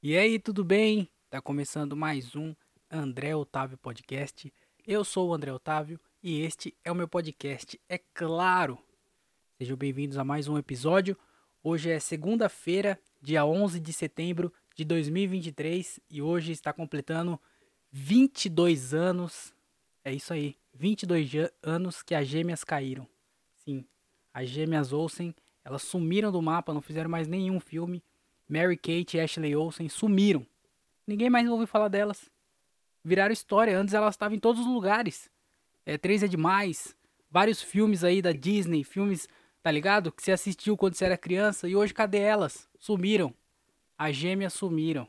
E aí, tudo bem? Tá começando mais um André Otávio Podcast. Eu sou o André Otávio e este é o meu podcast, é claro. Sejam bem-vindos a mais um episódio. Hoje é segunda-feira, dia 11 de setembro de 2023 e hoje está completando 22 anos. É isso aí, 22 anos que as gêmeas caíram. Sim, as gêmeas Olsen, elas sumiram do mapa, não fizeram mais nenhum filme. Mary Kate e Ashley Olsen sumiram. Ninguém mais ouviu falar delas. Viraram história. Antes elas estavam em todos os lugares. É, Três é demais. Vários filmes aí da Disney, filmes, tá ligado? Que você assistiu quando você era criança. E hoje cadê elas? Sumiram. As gêmeas sumiram.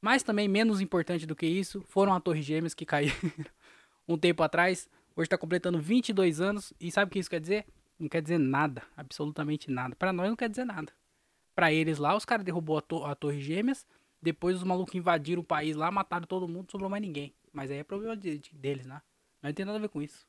Mas também, menos importante do que isso, foram a Torre Gêmeas que caíram um tempo atrás. Hoje tá completando 22 anos. E sabe o que isso quer dizer? Não quer dizer nada. Absolutamente nada. Para nós não quer dizer nada para eles lá, os caras derrubou a, to a Torre Gêmeas, depois os malucos invadiram o país lá, mataram todo mundo, sobrou mais ninguém. Mas aí é problema de, de, deles, né? Não tem nada a ver com isso.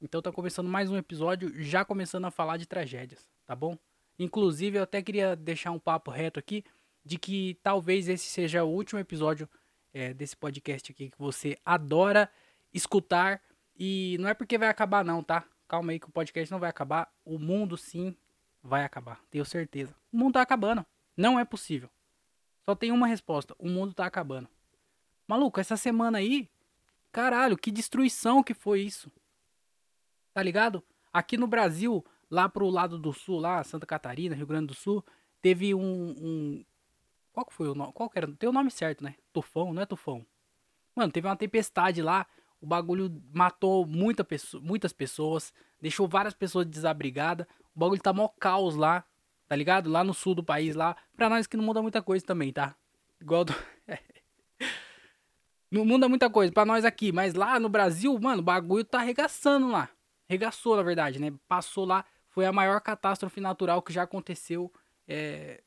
Então tá começando mais um episódio, já começando a falar de tragédias, tá bom? Inclusive eu até queria deixar um papo reto aqui de que talvez esse seja o último episódio é, desse podcast aqui que você adora escutar e não é porque vai acabar não, tá? Calma aí que o podcast não vai acabar. O mundo sim vai acabar, tenho certeza. O mundo tá acabando. Não é possível. Só tem uma resposta: o mundo tá acabando. Maluco, essa semana aí, caralho, que destruição que foi isso. Tá ligado? Aqui no Brasil, lá pro lado do sul, lá, Santa Catarina, Rio Grande do Sul, teve um. um... Qual que foi o nome? Qual que era? Tem o nome certo, né? Tufão, não é tufão? Mano, teve uma tempestade lá. O bagulho matou muita pessoa, muitas pessoas, deixou várias pessoas desabrigadas. O bagulho tá mó caos lá, tá ligado? Lá no sul do país, lá. Pra nós que não muda muita coisa também, tá? Igual do... não muda muita coisa pra nós aqui, mas lá no Brasil, mano, o bagulho tá arregaçando lá. Regaçou, na verdade, né? Passou lá, foi a maior catástrofe natural que já aconteceu é,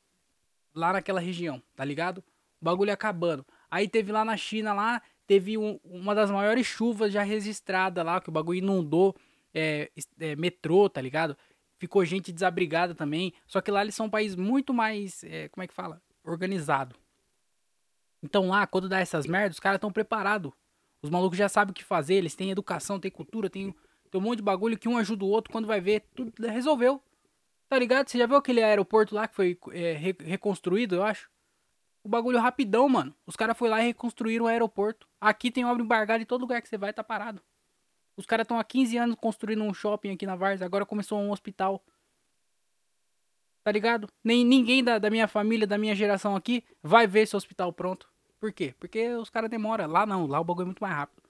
lá naquela região, tá ligado? O bagulho acabando. Aí teve lá na China, lá, teve um, uma das maiores chuvas já registrada lá, que o bagulho inundou é, é, metrô, tá ligado? Ficou gente desabrigada também. Só que lá eles são um país muito mais, é, como é que fala? Organizado. Então lá, quando dá essas merdas, os caras estão preparados. Os malucos já sabem o que fazer, eles têm educação, têm cultura, tem, tem um monte de bagulho que um ajuda o outro, quando vai ver, tudo resolveu. Tá ligado? Você já viu aquele aeroporto lá que foi é, re reconstruído, eu acho? O bagulho rapidão, mano. Os caras foram lá e reconstruíram o aeroporto. Aqui tem obra embargada em todo lugar que você vai, tá parado. Os caras estão há 15 anos construindo um shopping aqui na Varsa, agora começou um hospital. Tá ligado? Nem ninguém da, da minha família, da minha geração aqui, vai ver esse hospital pronto. Por quê? Porque os caras demoram. Lá não, lá o bagulho é muito mais rápido.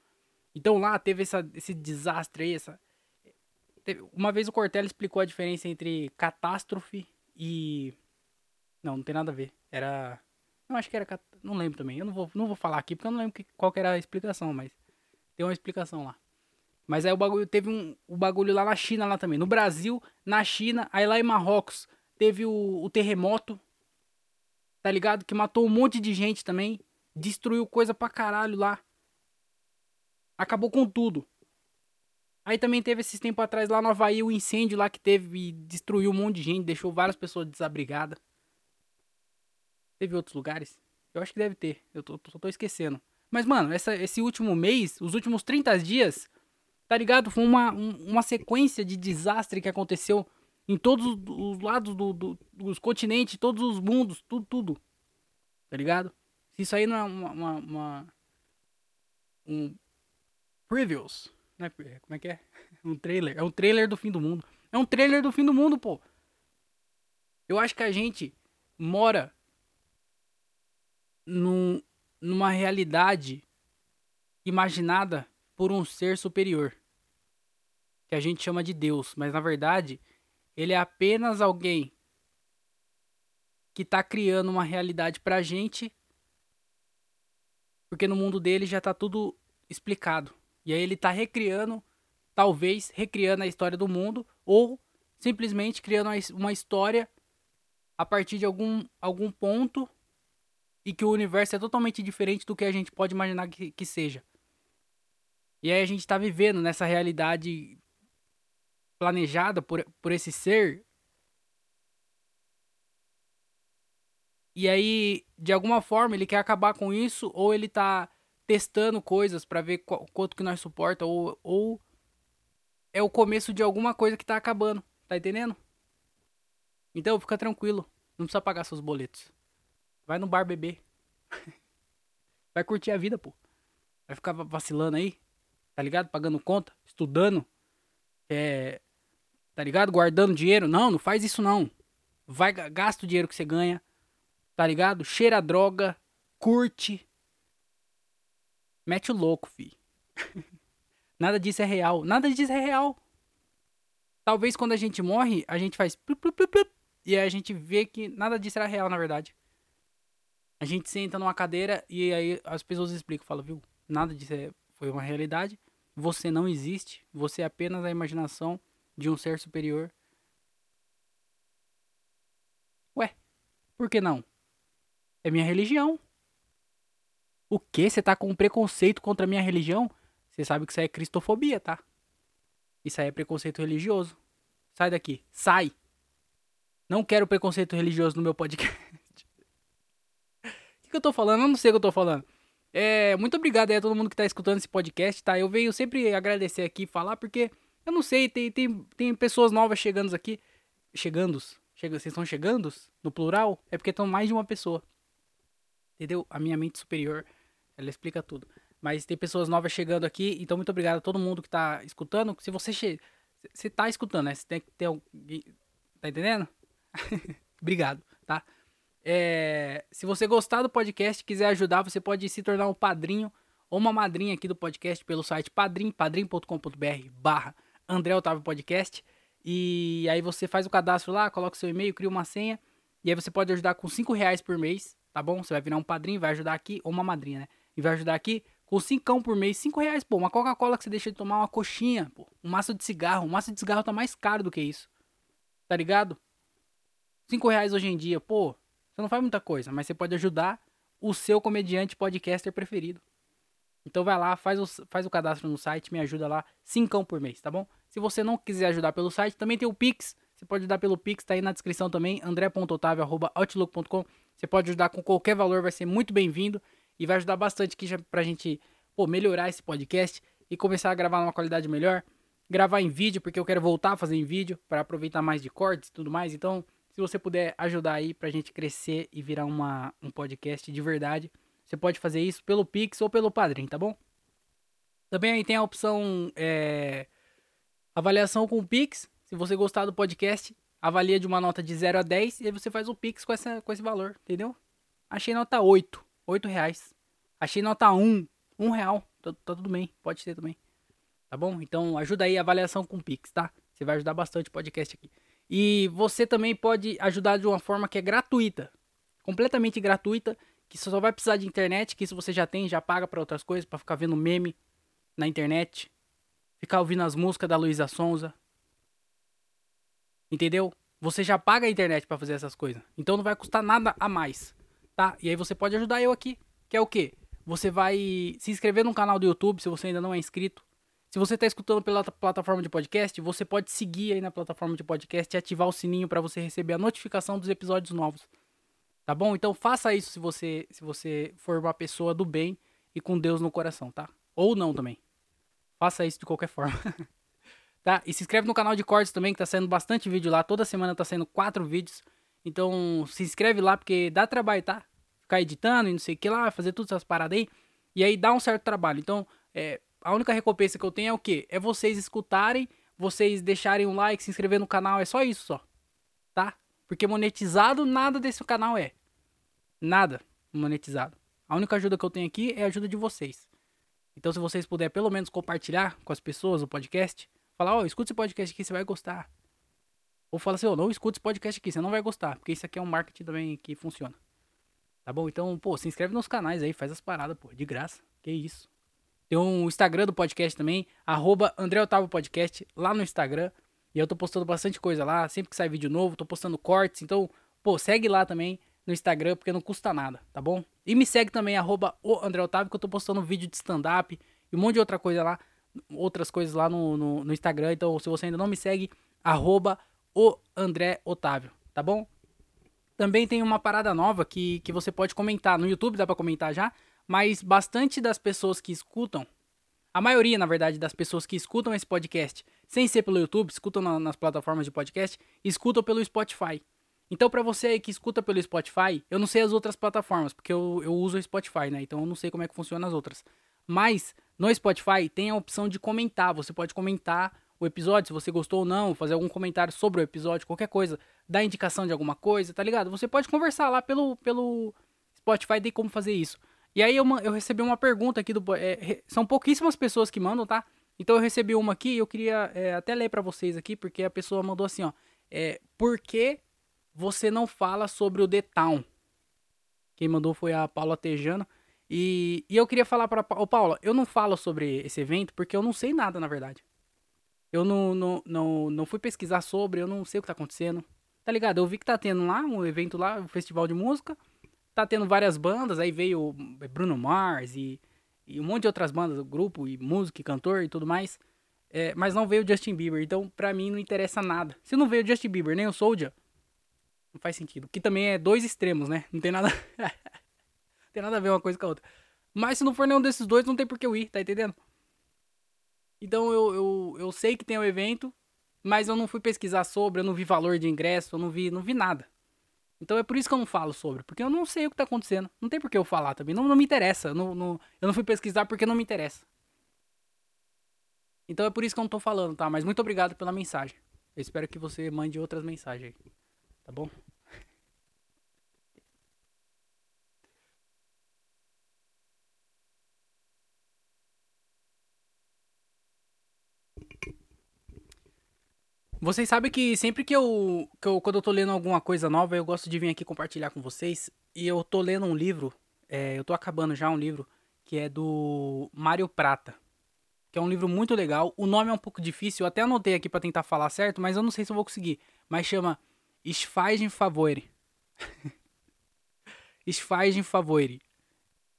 Então lá teve essa, esse desastre aí, essa. Uma vez o Cortella explicou a diferença entre catástrofe e. Não, não tem nada a ver. Era. Não, acho que era. Cat... Não lembro também. Eu não vou, não vou falar aqui porque eu não lembro que, qual era a explicação, mas. Tem uma explicação lá. Mas aí o bagulho teve um o bagulho lá na China lá também. No Brasil, na China, aí lá em Marrocos teve o, o terremoto. Tá ligado? Que matou um monte de gente também. Destruiu coisa pra caralho lá. Acabou com tudo. Aí também teve esses tempos atrás lá no Havaí o incêndio lá que teve e destruiu um monte de gente, deixou várias pessoas desabrigadas. Teve outros lugares? Eu acho que deve ter. Eu tô, só tô esquecendo. Mas, mano, essa, esse último mês, os últimos 30 dias, Tá ligado? Foi uma, uma sequência de desastre que aconteceu em todos os lados do, do, dos continentes, todos os mundos, tudo, tudo. Tá ligado? Isso aí não é uma, uma, uma um previews, né? Como é que é? Um trailer. É um trailer do fim do mundo. É um trailer do fim do mundo, pô. Eu acho que a gente mora num, numa realidade imaginada por um ser superior, que a gente chama de Deus, mas na verdade ele é apenas alguém que está criando uma realidade para a gente, porque no mundo dele já está tudo explicado. E aí ele está recriando, talvez recriando a história do mundo, ou simplesmente criando uma história a partir de algum, algum ponto e que o universo é totalmente diferente do que a gente pode imaginar que, que seja. E aí a gente tá vivendo nessa realidade planejada por, por esse ser. E aí, de alguma forma, ele quer acabar com isso, ou ele tá testando coisas para ver qual, quanto que nós suporta, ou, ou é o começo de alguma coisa que tá acabando. Tá entendendo? Então, fica tranquilo. Não precisa pagar seus boletos. Vai no bar beber. Vai curtir a vida, pô. Vai ficar vacilando aí. Tá ligado? Pagando conta, estudando. É. Tá ligado? Guardando dinheiro. Não, não faz isso não. Vai, gasta o dinheiro que você ganha. Tá ligado? Cheira a droga. Curte. Mete o louco, fi. Nada disso é real. Nada disso é real. Talvez quando a gente morre, a gente faz. E aí a gente vê que nada disso era real, na verdade. A gente senta numa cadeira e aí as pessoas explicam, falam, viu? Nada disso é, foi uma realidade. Você não existe. Você é apenas a imaginação de um ser superior. Ué, por que não? É minha religião. O que? Você tá com preconceito contra a minha religião? Você sabe que isso aí é cristofobia, tá? Isso aí é preconceito religioso. Sai daqui. Sai. Não quero preconceito religioso no meu podcast. o que, eu tô falando? Eu não sei o que eu tô falando. É, muito obrigado aí a todo mundo que tá escutando esse podcast, tá? Eu venho sempre agradecer aqui e falar, porque eu não sei, tem, tem, tem pessoas novas chegando aqui. Chegando? Chega, vocês estão chegando? No plural? É porque estão mais de uma pessoa. Entendeu? A minha mente superior, ela explica tudo. Mas tem pessoas novas chegando aqui, então muito obrigado a todo mundo que tá escutando. Se você che... você tá escutando, né? Você tem que ter alguém. Tá entendendo? Obrigado, tá? É, se você gostar do podcast quiser ajudar, você pode se tornar um padrinho ou uma madrinha aqui do podcast pelo site padrim, padrim.com.br barra André Otávio Podcast. E aí você faz o cadastro lá, coloca seu e-mail, cria uma senha. E aí você pode ajudar com 5 reais por mês, tá bom? Você vai virar um padrinho, vai ajudar aqui, ou uma madrinha, né? E vai ajudar aqui com 5 por mês, 5 reais, pô. Uma Coca-Cola que você deixa de tomar, uma coxinha, pô. Um maço de cigarro. Um maço de cigarro tá mais caro do que isso. Tá ligado? 5 reais hoje em dia, pô, você não faz muita coisa, mas você pode ajudar o seu comediante podcaster preferido. Então vai lá, faz o, faz o cadastro no site, me ajuda lá, 5 por mês, tá bom? Se você não quiser ajudar pelo site, também tem o Pix. Você pode ajudar pelo Pix, tá aí na descrição também, andré.otavio.outlook.com. Você pode ajudar com qualquer valor, vai ser muito bem-vindo e vai ajudar bastante aqui pra gente pô, melhorar esse podcast e começar a gravar numa qualidade melhor. Gravar em vídeo, porque eu quero voltar a fazer em vídeo para aproveitar mais de cortes e tudo mais. Então, se você puder ajudar aí pra gente crescer e virar uma, um podcast de verdade, você pode fazer isso pelo Pix ou pelo Padrim, tá bom? Também aí tem a opção é, avaliação com o Pix. Se você gostar do podcast, avalia de uma nota de 0 a 10 e aí você faz o Pix com, essa, com esse valor, entendeu? Achei nota 8, 8 reais. Achei nota 1, 1 real. Tá, tá tudo bem, pode ser também. Tá bom? Então ajuda aí a avaliação com o Pix, tá? Você vai ajudar bastante o podcast aqui. E você também pode ajudar de uma forma que é gratuita, completamente gratuita, que só vai precisar de internet, que isso você já tem, já paga para outras coisas, para ficar vendo meme na internet, ficar ouvindo as músicas da Luísa Sonza. Entendeu? Você já paga a internet para fazer essas coisas. Então não vai custar nada a mais, tá? E aí você pode ajudar eu aqui, que é o quê? Você vai se inscrever no canal do YouTube se você ainda não é inscrito. Se você está escutando pela plataforma de podcast, você pode seguir aí na plataforma de podcast e ativar o sininho para você receber a notificação dos episódios novos. Tá bom? Então faça isso se você se você for uma pessoa do bem e com Deus no coração, tá? Ou não também. Faça isso de qualquer forma. tá? E se inscreve no canal de cortes também, que tá saindo bastante vídeo lá. Toda semana tá saindo quatro vídeos. Então se inscreve lá, porque dá trabalho, tá? Ficar editando e não sei o que lá, fazer todas essas paradas aí. E aí dá um certo trabalho. Então, é, a única recompensa que eu tenho é o quê? É vocês escutarem, vocês deixarem um like, se inscrever no canal, é só isso só. Tá? Porque monetizado nada desse canal é. Nada monetizado. A única ajuda que eu tenho aqui é a ajuda de vocês. Então se vocês puderem pelo menos compartilhar com as pessoas o podcast, falar, ó, oh, escuta esse podcast aqui, você vai gostar. Ou fala assim, ó, oh, não escuta esse podcast aqui, você não vai gostar, porque isso aqui é um marketing também que funciona. Tá bom? Então, pô, se inscreve nos canais aí, faz as paradas, pô, de graça. Que isso. Tem um Instagram do podcast também, arroba André Otávio Podcast, lá no Instagram. E eu tô postando bastante coisa lá, sempre que sai vídeo novo, tô postando cortes. Então, pô, segue lá também no Instagram, porque não custa nada, tá bom? E me segue também, arroba o André Otávio, que eu tô postando vídeo de stand-up e um monte de outra coisa lá, outras coisas lá no, no, no Instagram. Então, se você ainda não me segue, arroba o André Otávio, tá bom? Também tem uma parada nova que, que você pode comentar. No YouTube dá pra comentar já, mas bastante das pessoas que escutam, a maioria, na verdade, das pessoas que escutam esse podcast, sem ser pelo YouTube, escutam na, nas plataformas de podcast, escutam pelo Spotify. Então, para você aí que escuta pelo Spotify, eu não sei as outras plataformas, porque eu, eu uso o Spotify, né? Então eu não sei como é que funciona as outras. Mas no Spotify tem a opção de comentar. Você pode comentar o episódio, se você gostou ou não, fazer algum comentário sobre o episódio, qualquer coisa, dar indicação de alguma coisa, tá ligado? Você pode conversar lá pelo, pelo Spotify, tem como fazer isso. E aí eu, eu recebi uma pergunta aqui do. É, são pouquíssimas pessoas que mandam, tá? Então eu recebi uma aqui e eu queria é, até ler para vocês aqui, porque a pessoa mandou assim, ó. É, por que você não fala sobre o The Town? Quem mandou foi a Paula Tejano. E, e eu queria falar para Ô, Paula, eu não falo sobre esse evento porque eu não sei nada, na verdade. Eu não, não, não, não fui pesquisar sobre, eu não sei o que tá acontecendo. Tá ligado? Eu vi que tá tendo lá um evento lá, um festival de música tá tendo várias bandas, aí veio Bruno Mars e, e um monte de outras bandas, grupo e música e cantor e tudo mais. É, mas não veio o Justin Bieber, então pra mim não interessa nada. Se não veio Justin Bieber nem o Soulja, não faz sentido. Que também é dois extremos, né? Não tem nada. não tem nada a ver uma coisa com a outra. Mas se não for nenhum desses dois, não tem por que eu ir, tá entendendo? Então eu, eu, eu sei que tem o um evento, mas eu não fui pesquisar sobre, eu não vi valor de ingresso, eu não vi, não vi nada. Então é por isso que eu não falo sobre, porque eu não sei o que tá acontecendo. Não tem por que eu falar também, não, não me interessa. Não, não, eu não fui pesquisar porque não me interessa. Então é por isso que eu não tô falando, tá? Mas muito obrigado pela mensagem. Eu espero que você mande outras mensagens aí. Tá bom? Vocês sabem que sempre que eu, que eu. Quando eu tô lendo alguma coisa nova, eu gosto de vir aqui compartilhar com vocês. E eu tô lendo um livro. É, eu tô acabando já um livro. Que é do Mário Prata. Que é um livro muito legal. O nome é um pouco difícil. Eu até anotei aqui para tentar falar certo, mas eu não sei se eu vou conseguir. Mas chama Esfagem Favore. Esfagem Favore.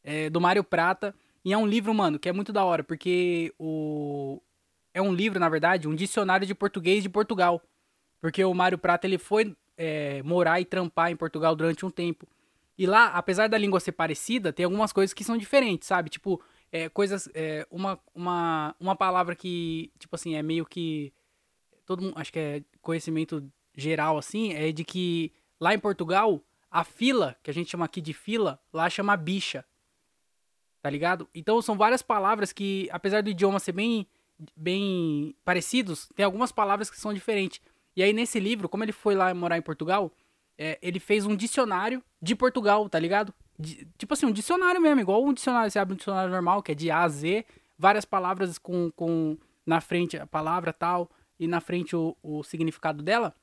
É, do Mário Prata. E é um livro, mano, que é muito da hora. Porque o, é um livro, na verdade, um dicionário de português de Portugal. Porque o Mário Prata ele foi é, morar e trampar em Portugal durante um tempo. E lá, apesar da língua ser parecida, tem algumas coisas que são diferentes, sabe? Tipo, é, coisas. É, uma, uma, uma palavra que, tipo assim, é meio que. Todo mundo. Acho que é conhecimento geral, assim, é de que lá em Portugal, a fila, que a gente chama aqui de fila, lá chama bicha. Tá ligado? Então são várias palavras que, apesar do idioma ser bem bem parecidos, tem algumas palavras que são diferentes. E aí nesse livro, como ele foi lá morar em Portugal, é, ele fez um dicionário de Portugal, tá ligado? De, tipo assim, um dicionário mesmo, igual um dicionário, você abre um dicionário normal, que é de A a Z, várias palavras com, com na frente a palavra tal, e na frente o, o significado dela.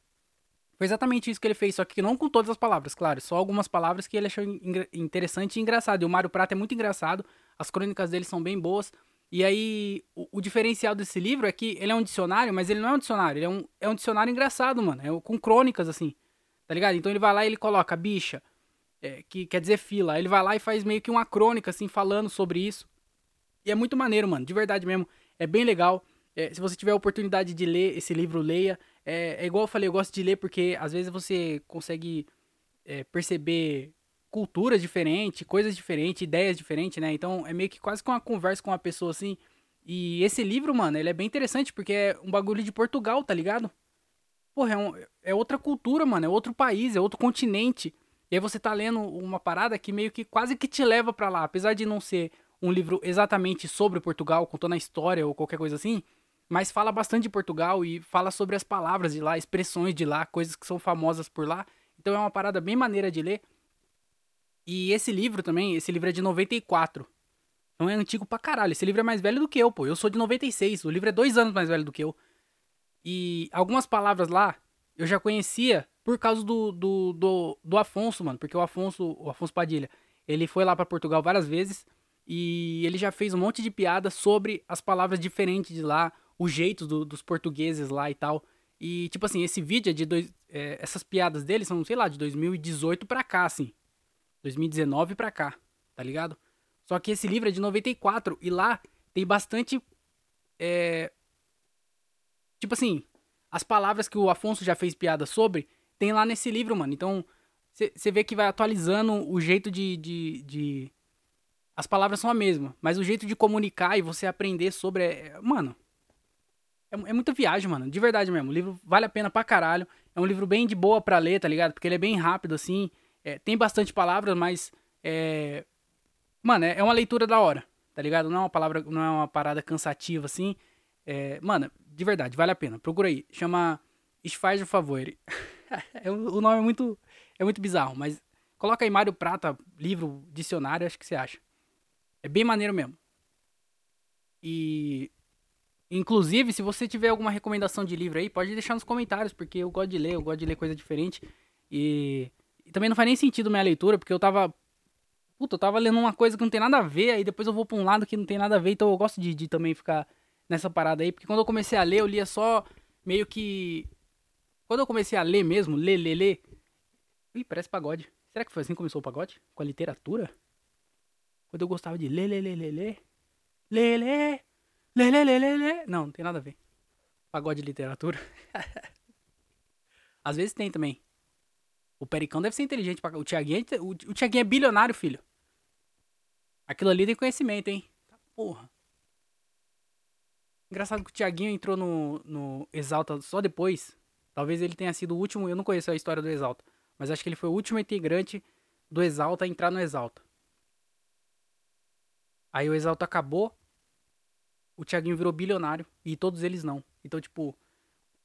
Foi exatamente isso que ele fez, só que não com todas as palavras, claro, só algumas palavras que ele achou interessante e engraçado. E o Mário Prata é muito engraçado, as crônicas dele são bem boas. E aí, o, o, diferencial desse livro é que ele é um dicionário, mas ele não é um dicionário. Ele é um, é um dicionário engraçado, mano. É com crônicas, assim. Tá ligado? Então ele vai lá e ele coloca bicha, é, que quer dizer fila. Ele vai lá e faz meio que uma crônica, assim, falando sobre isso. E é muito maneiro, mano. De verdade mesmo. É bem legal. É, se você tiver a oportunidade de ler esse livro, leia. É, é, igual eu falei, eu gosto de ler porque às vezes você consegue é, perceber culturas diferentes, coisas diferentes, ideias diferentes, né? Então é meio que quase que uma conversa com uma pessoa assim. E esse livro, mano, ele é bem interessante porque é um bagulho de Portugal, tá ligado? Porra, é, um, é outra cultura, mano, é outro país, é outro continente. E aí você tá lendo uma parada que meio que quase que te leva para lá, apesar de não ser um livro exatamente sobre Portugal, contando a história ou qualquer coisa assim, mas fala bastante de Portugal e fala sobre as palavras de lá, expressões de lá, coisas que são famosas por lá. Então é uma parada bem maneira de ler. E esse livro também, esse livro é de 94. Então é antigo pra caralho. Esse livro é mais velho do que eu, pô. Eu sou de 96. O livro é dois anos mais velho do que eu. E algumas palavras lá eu já conhecia por causa do, do, do, do Afonso, mano. Porque o Afonso, o Afonso Padilha, ele foi lá para Portugal várias vezes. E ele já fez um monte de piada sobre as palavras diferentes de lá, o jeito do, dos portugueses lá e tal. E, tipo assim, esse vídeo é de dois. É, essas piadas dele são, sei lá, de 2018 pra cá, assim. 2019 pra cá, tá ligado? Só que esse livro é de 94 e lá tem bastante. É... Tipo assim, as palavras que o Afonso já fez piada sobre, tem lá nesse livro, mano. Então, você vê que vai atualizando o jeito de, de, de, As palavras são a mesma, mas o jeito de comunicar e você aprender sobre. É, mano. É, é muita viagem, mano. De verdade mesmo. O livro vale a pena pra caralho. É um livro bem de boa pra ler, tá ligado? Porque ele é bem rápido, assim. É, tem bastante palavras, mas. É... Mano, é, é uma leitura da hora, tá ligado? Não é uma palavra, não é uma parada cansativa, assim. É... Mano, de verdade, vale a pena. Procura aí. Chama Esfaz o Favor. é, o nome é muito, é muito bizarro, mas coloca aí Mário Prata, livro, dicionário, acho que você acha. É bem maneiro mesmo. E Inclusive, se você tiver alguma recomendação de livro aí, pode deixar nos comentários, porque eu gosto de ler, eu gosto de ler coisa diferente. E, e também não faz nem sentido minha leitura, porque eu tava. Puta, eu tava lendo uma coisa que não tem nada a ver, aí depois eu vou pra um lado que não tem nada a ver, então eu gosto de, de também ficar nessa parada aí, porque quando eu comecei a ler, eu lia só meio que. Quando eu comecei a ler mesmo, ler, ler, ler. Ih, parece pagode. Será que foi assim que começou o pagode? Com a literatura? Quando eu gostava de ler, ler, ler, ler, ler. Ler, ler. Lê, lê, lê, lê, lê. Não, não tem nada a ver. Pagode de literatura. Às vezes tem também. O Pericão deve ser inteligente. Pra... O Tiaguinho, é... o, o Tiaguinho é bilionário, filho. Aquilo ali tem conhecimento, hein? Porra. Engraçado que o Tiaguinho entrou no, no Exalta só depois. Talvez ele tenha sido o último. Eu não conheço a história do Exalta. Mas acho que ele foi o último integrante do Exalta a entrar no Exalta. Aí o Exalta acabou o Thiaguinho virou bilionário e todos eles não. Então, tipo,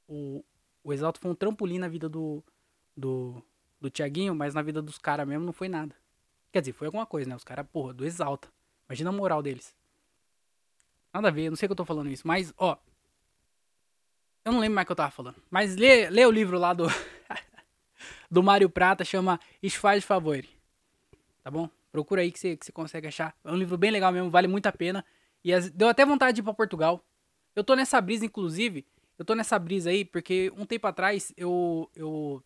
o, o Exalto foi um trampolim na vida do, do, do Thiaguinho, mas na vida dos caras mesmo não foi nada. Quer dizer, foi alguma coisa, né? Os caras, porra, do Exalta. Imagina a moral deles. Nada a ver, eu não sei que eu tô falando isso, mas, ó. Eu não lembro mais o que eu tava falando. Mas lê, lê o livro lá do. do Mário Prata, chama Esfaz Favor. Tá bom? Procura aí que você, que consegue achar. É um livro bem legal mesmo, vale muito a pena. E as, deu até vontade de ir pra Portugal. Eu tô nessa brisa, inclusive. Eu tô nessa brisa aí, porque um tempo atrás eu. Eu,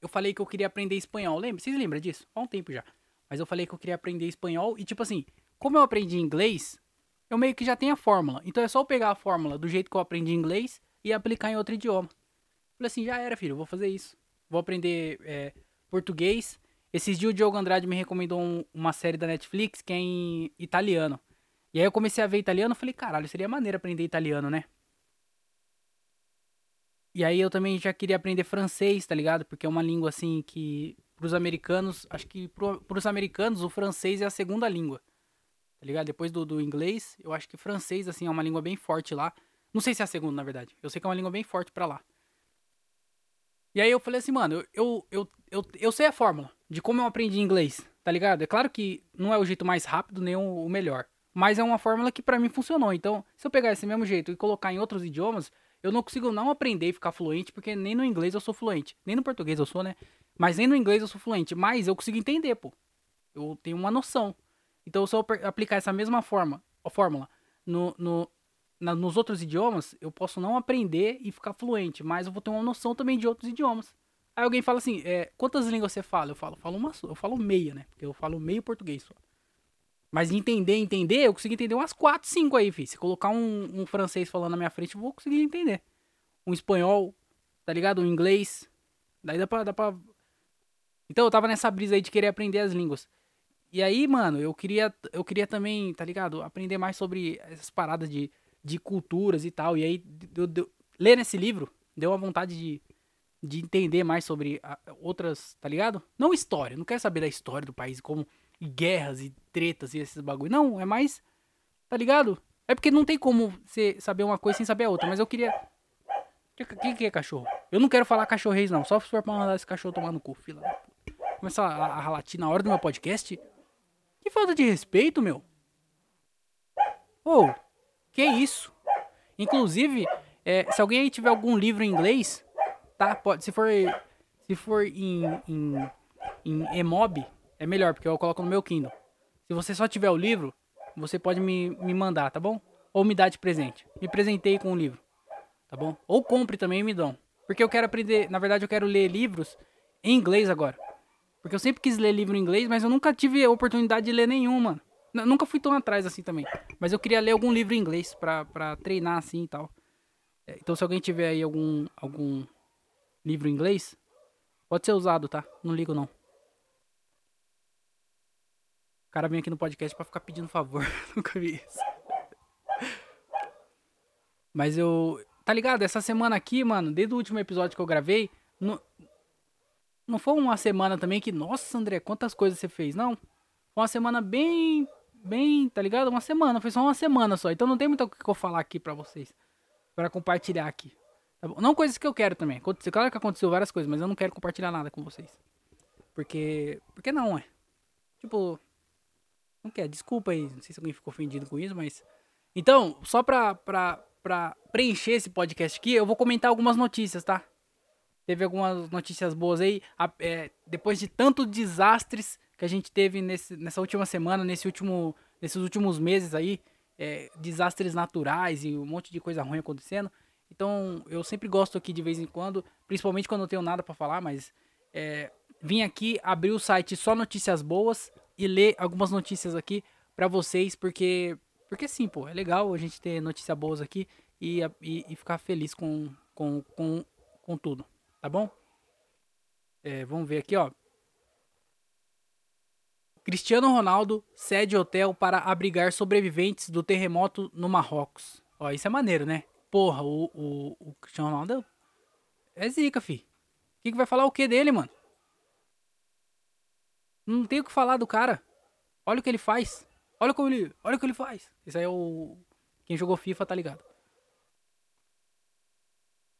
eu falei que eu queria aprender espanhol. Lembra? Vocês lembram disso? Há um tempo já. Mas eu falei que eu queria aprender espanhol. E tipo assim, como eu aprendi inglês, eu meio que já tenho a fórmula. Então é só eu pegar a fórmula do jeito que eu aprendi inglês e aplicar em outro idioma. Falei assim, já era, filho, vou fazer isso. Vou aprender é, português. Esses dias o Diogo Andrade me recomendou um, uma série da Netflix que é em italiano. E aí eu comecei a ver italiano, falei, caralho, seria maneiro aprender italiano, né? E aí eu também já queria aprender francês, tá ligado? Porque é uma língua assim que pros americanos, acho que pro, pros americanos o francês é a segunda língua. Tá ligado? Depois do, do inglês, eu acho que francês assim é uma língua bem forte lá. Não sei se é a segunda, na verdade. Eu sei que é uma língua bem forte para lá. E aí eu falei assim, mano, eu, eu, eu, eu, sei a fórmula de como eu aprendi inglês, tá ligado? É claro que não é o jeito mais rápido nem o, melhor. Mas é uma fórmula que para mim funcionou. Então, se eu pegar esse mesmo jeito e colocar em outros idiomas, eu não consigo não aprender e ficar fluente, porque nem no inglês eu sou fluente. Nem no português eu sou, né? Mas nem no inglês eu sou fluente. Mas eu consigo entender, pô. Eu tenho uma noção. Então, se eu aplicar essa mesma forma, a fórmula no, no, na, nos outros idiomas, eu posso não aprender e ficar fluente, mas eu vou ter uma noção também de outros idiomas. Aí alguém fala assim, é, quantas línguas você fala? Eu falo, falo uma eu falo meia, né? Porque eu falo meio português só. Mas entender, entender, eu consegui entender umas 4, 5 aí, filho. Se colocar um, um, francês falando na minha frente, eu vou conseguir entender. Um espanhol, tá ligado? Um inglês. Daí dá pra, dá pra. Então eu tava nessa brisa aí de querer aprender as línguas. E aí, mano, eu queria, eu queria também, tá ligado? Aprender mais sobre essas paradas de, de culturas e tal. E aí, deu, deu, ler nesse livro deu uma vontade de, de entender mais sobre a, outras, tá ligado? Não história, não quero saber da história do país, como e guerras e tretas e esses bagulho. Não, é mais. Tá ligado? É porque não tem como você saber uma coisa sem saber a outra, mas eu queria. O que, que, é cachorro? Eu não quero falar cachorreis, não. Só se for pra mandar esse cachorro tomar no cu, fila. Começar a, a latir na hora do meu podcast. Que falta de respeito, meu. Ô, oh, que isso? Inclusive, é, se alguém aí tiver algum livro em inglês, tá? Pode, se for, se for em, em, em emob, é melhor, porque eu coloco no meu Kindle. Se você só tiver o livro, você pode me, me mandar, tá bom? Ou me dar de presente. Me presentei com o livro, tá bom? Ou compre também e me dão. Porque eu quero aprender, na verdade eu quero ler livros em inglês agora. Porque eu sempre quis ler livro em inglês, mas eu nunca tive oportunidade de ler nenhum, mano. N nunca fui tão atrás assim também. Mas eu queria ler algum livro em inglês pra, pra treinar assim e tal. É, então se alguém tiver aí algum, algum livro em inglês, Pode ser usado, tá? Não ligo não. O cara vem aqui no podcast pra ficar pedindo favor. Nunca vi isso. Mas eu. Tá ligado? Essa semana aqui, mano, desde o último episódio que eu gravei, não, não foi uma semana também que, nossa, André, quantas coisas você fez? Não. Foi uma semana bem. Bem, tá ligado? Uma semana, foi só uma semana só. Então não tem muito o que eu falar aqui pra vocês. Pra compartilhar aqui. Tá não coisas que eu quero também. Aconteceu, claro que aconteceu várias coisas, mas eu não quero compartilhar nada com vocês. Porque. Porque não, é. Tipo. Não quer, desculpa aí. Não sei se alguém ficou ofendido com isso, mas. Então, só pra, pra, pra preencher esse podcast aqui, eu vou comentar algumas notícias, tá? Teve algumas notícias boas aí. A, é, depois de tantos desastres que a gente teve nesse, nessa última semana, nesse último, nesses últimos meses aí, é, desastres naturais e um monte de coisa ruim acontecendo. Então, eu sempre gosto aqui de vez em quando, principalmente quando não tenho nada para falar, mas é, vim aqui abrir o site só notícias boas e ler algumas notícias aqui para vocês, porque porque sim, pô, é legal a gente ter notícias boas aqui e, e, e, ficar feliz com, com, com, com tudo, tá bom? É, vamos ver aqui, ó. Cristiano Ronaldo cede hotel para abrigar sobreviventes do terremoto no Marrocos. Ó, isso é maneiro, né? Porra, o, o, o Cristiano Ronaldo é zica, fi. O que, que vai falar o que dele, mano? Não tem o que falar do cara. Olha o que ele faz. Olha como ele, olha o que ele faz. Isso aí é o quem jogou FIFA tá ligado.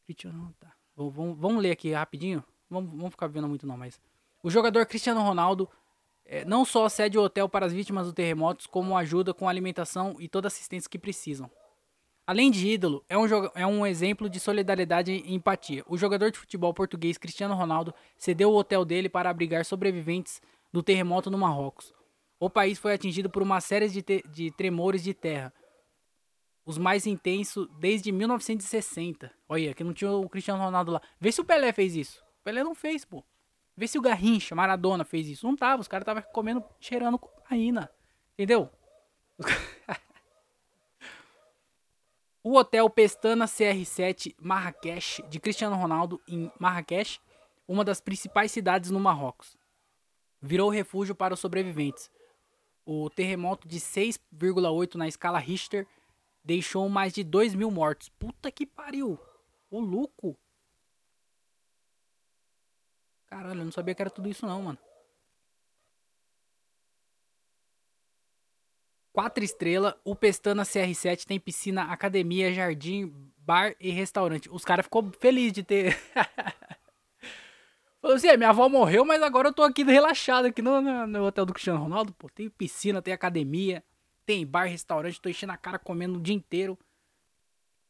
Cristiano, tá. Vamos, vamos ler aqui rapidinho. Vamos, vamos ficar vendo muito não, mas o jogador Cristiano Ronaldo é, não só cede o hotel para as vítimas do terremoto, como ajuda com alimentação e toda assistência que precisam. Além de ídolo, é um, é um exemplo de solidariedade e empatia. O jogador de futebol português Cristiano Ronaldo cedeu o hotel dele para abrigar sobreviventes do terremoto no Marrocos. O país foi atingido por uma série de, de tremores de terra, os mais intensos desde 1960. Olha, que não tinha o Cristiano Ronaldo lá. Vê se o Pelé fez isso. O Pelé não fez, pô. Vê se o Garrincha, Maradona fez isso. Não tava, os caras estavam comendo, cheirando cocaína. Entendeu? o Hotel Pestana CR7 Marrakech, de Cristiano Ronaldo, em Marrakech, uma das principais cidades no Marrocos virou refúgio para os sobreviventes. O terremoto de 6,8 na escala Richter deixou mais de 2 mil mortos. Puta que pariu! O louco! Caralho, eu não sabia que era tudo isso não, mano. Quatro estrelas, o Pestana CR7 tem piscina, academia, jardim, bar e restaurante. Os caras ficou feliz de ter Falou assim, é, minha avó morreu, mas agora eu tô aqui relaxado aqui no, no, no, hotel do Cristiano Ronaldo, pô. Tem piscina, tem academia, tem bar, restaurante, tô enchendo a cara comendo o dia inteiro.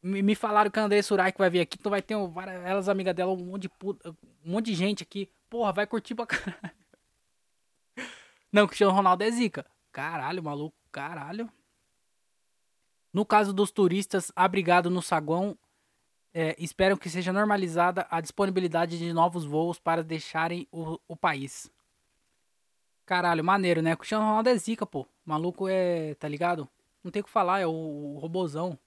Me, me falaram que a André Surai que vai vir aqui, então vai ter um, várias, elas amigas dela, um monte de puta, um monte de gente aqui. Porra, vai curtir pra caralho. Não, Cristiano Ronaldo é zica. Caralho, maluco, caralho. No caso dos turistas abrigados no saguão, é, esperam que seja normalizada a disponibilidade de novos voos para deixarem o, o país. Caralho, maneiro, né? Cristiano Ronaldo é zica, pô. O maluco é, tá ligado? Não tem o que falar, é o, o robozão.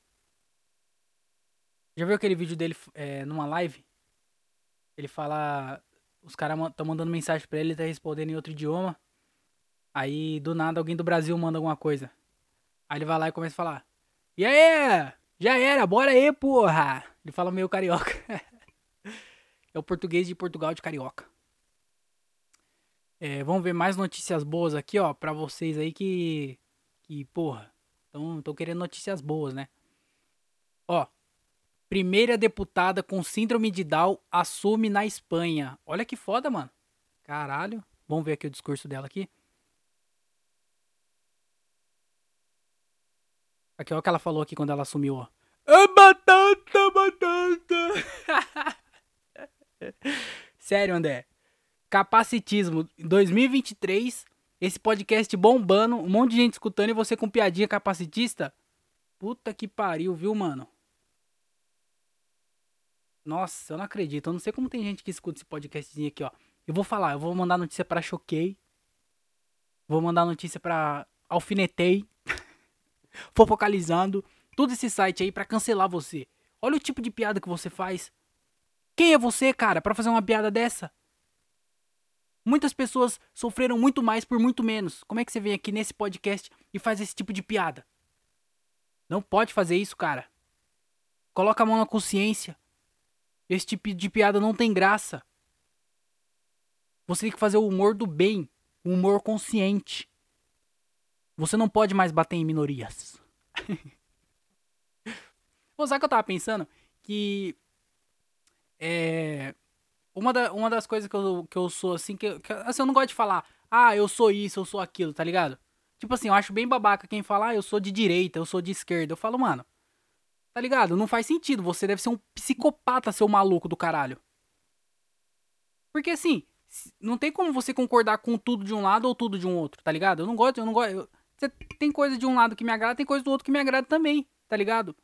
Já viu aquele vídeo dele é, numa live? Ele fala. Os caras estão mandando mensagem pra ele, ele tá respondendo em outro idioma. Aí, do nada, alguém do Brasil manda alguma coisa. Aí ele vai lá e começa a falar: E aí? Já era, bora aí, porra! Ele fala meio carioca. é o português de Portugal de carioca. É, vamos ver mais notícias boas aqui, ó, pra vocês aí que. Que, porra, estão querendo notícias boas, né? Ó, primeira deputada com síndrome de Down assume na Espanha. Olha que foda, mano. Caralho. Vamos ver aqui o discurso dela aqui. Aqui, ó, o que ela falou aqui quando ela assumiu, ó. É batata, batata. Sério, André. Capacitismo 2023. Esse podcast bombando, um monte de gente escutando e você com piadinha capacitista. Puta que pariu, viu, mano? Nossa, eu não acredito. Eu não sei como tem gente que escuta esse podcastzinho aqui, ó. Eu vou falar, eu vou mandar notícia pra Choquei. Vou mandar notícia pra Alfinetei. Fofocalizando todo esse site aí para cancelar você. Olha o tipo de piada que você faz. Quem é você, cara, para fazer uma piada dessa? Muitas pessoas sofreram muito mais por muito menos. Como é que você vem aqui nesse podcast e faz esse tipo de piada? Não pode fazer isso, cara. Coloca a mão na consciência. Esse tipo de piada não tem graça. Você tem que fazer o humor do bem, o humor consciente. Você não pode mais bater em minorias. Pô, sabe o que eu tava pensando? Que. É. Uma, da, uma das coisas que eu, que eu sou assim, que, que assim, eu não gosto de falar, ah, eu sou isso, eu sou aquilo, tá ligado? Tipo assim, eu acho bem babaca quem fala, ah, eu sou de direita, eu sou de esquerda. Eu falo, mano, tá ligado? Não faz sentido. Você deve ser um psicopata, seu maluco do caralho. Porque assim, não tem como você concordar com tudo de um lado ou tudo de um outro, tá ligado? Eu não gosto, eu não gosto. Eu, você tem coisa de um lado que me agrada, tem coisa do outro que me agrada também, tá ligado?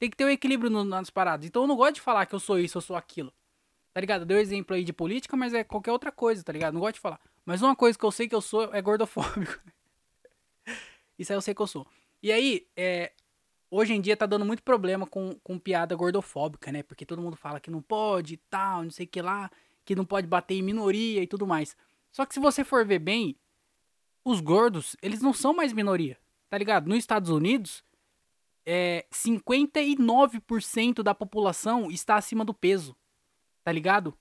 Tem que ter um equilíbrio no, nas paradas. Então eu não gosto de falar que eu sou isso, eu sou aquilo. Tá ligado? Deu exemplo aí de política, mas é qualquer outra coisa, tá ligado? Não gosto de falar. Mas uma coisa que eu sei que eu sou é gordofóbico. isso aí eu sei que eu sou. E aí, é, hoje em dia tá dando muito problema com, com piada gordofóbica, né? Porque todo mundo fala que não pode e tal, não sei o que lá, que não pode bater em minoria e tudo mais. Só que se você for ver bem, os gordos, eles não são mais minoria, tá ligado? Nos Estados Unidos, é, 59% da população está acima do peso, tá ligado?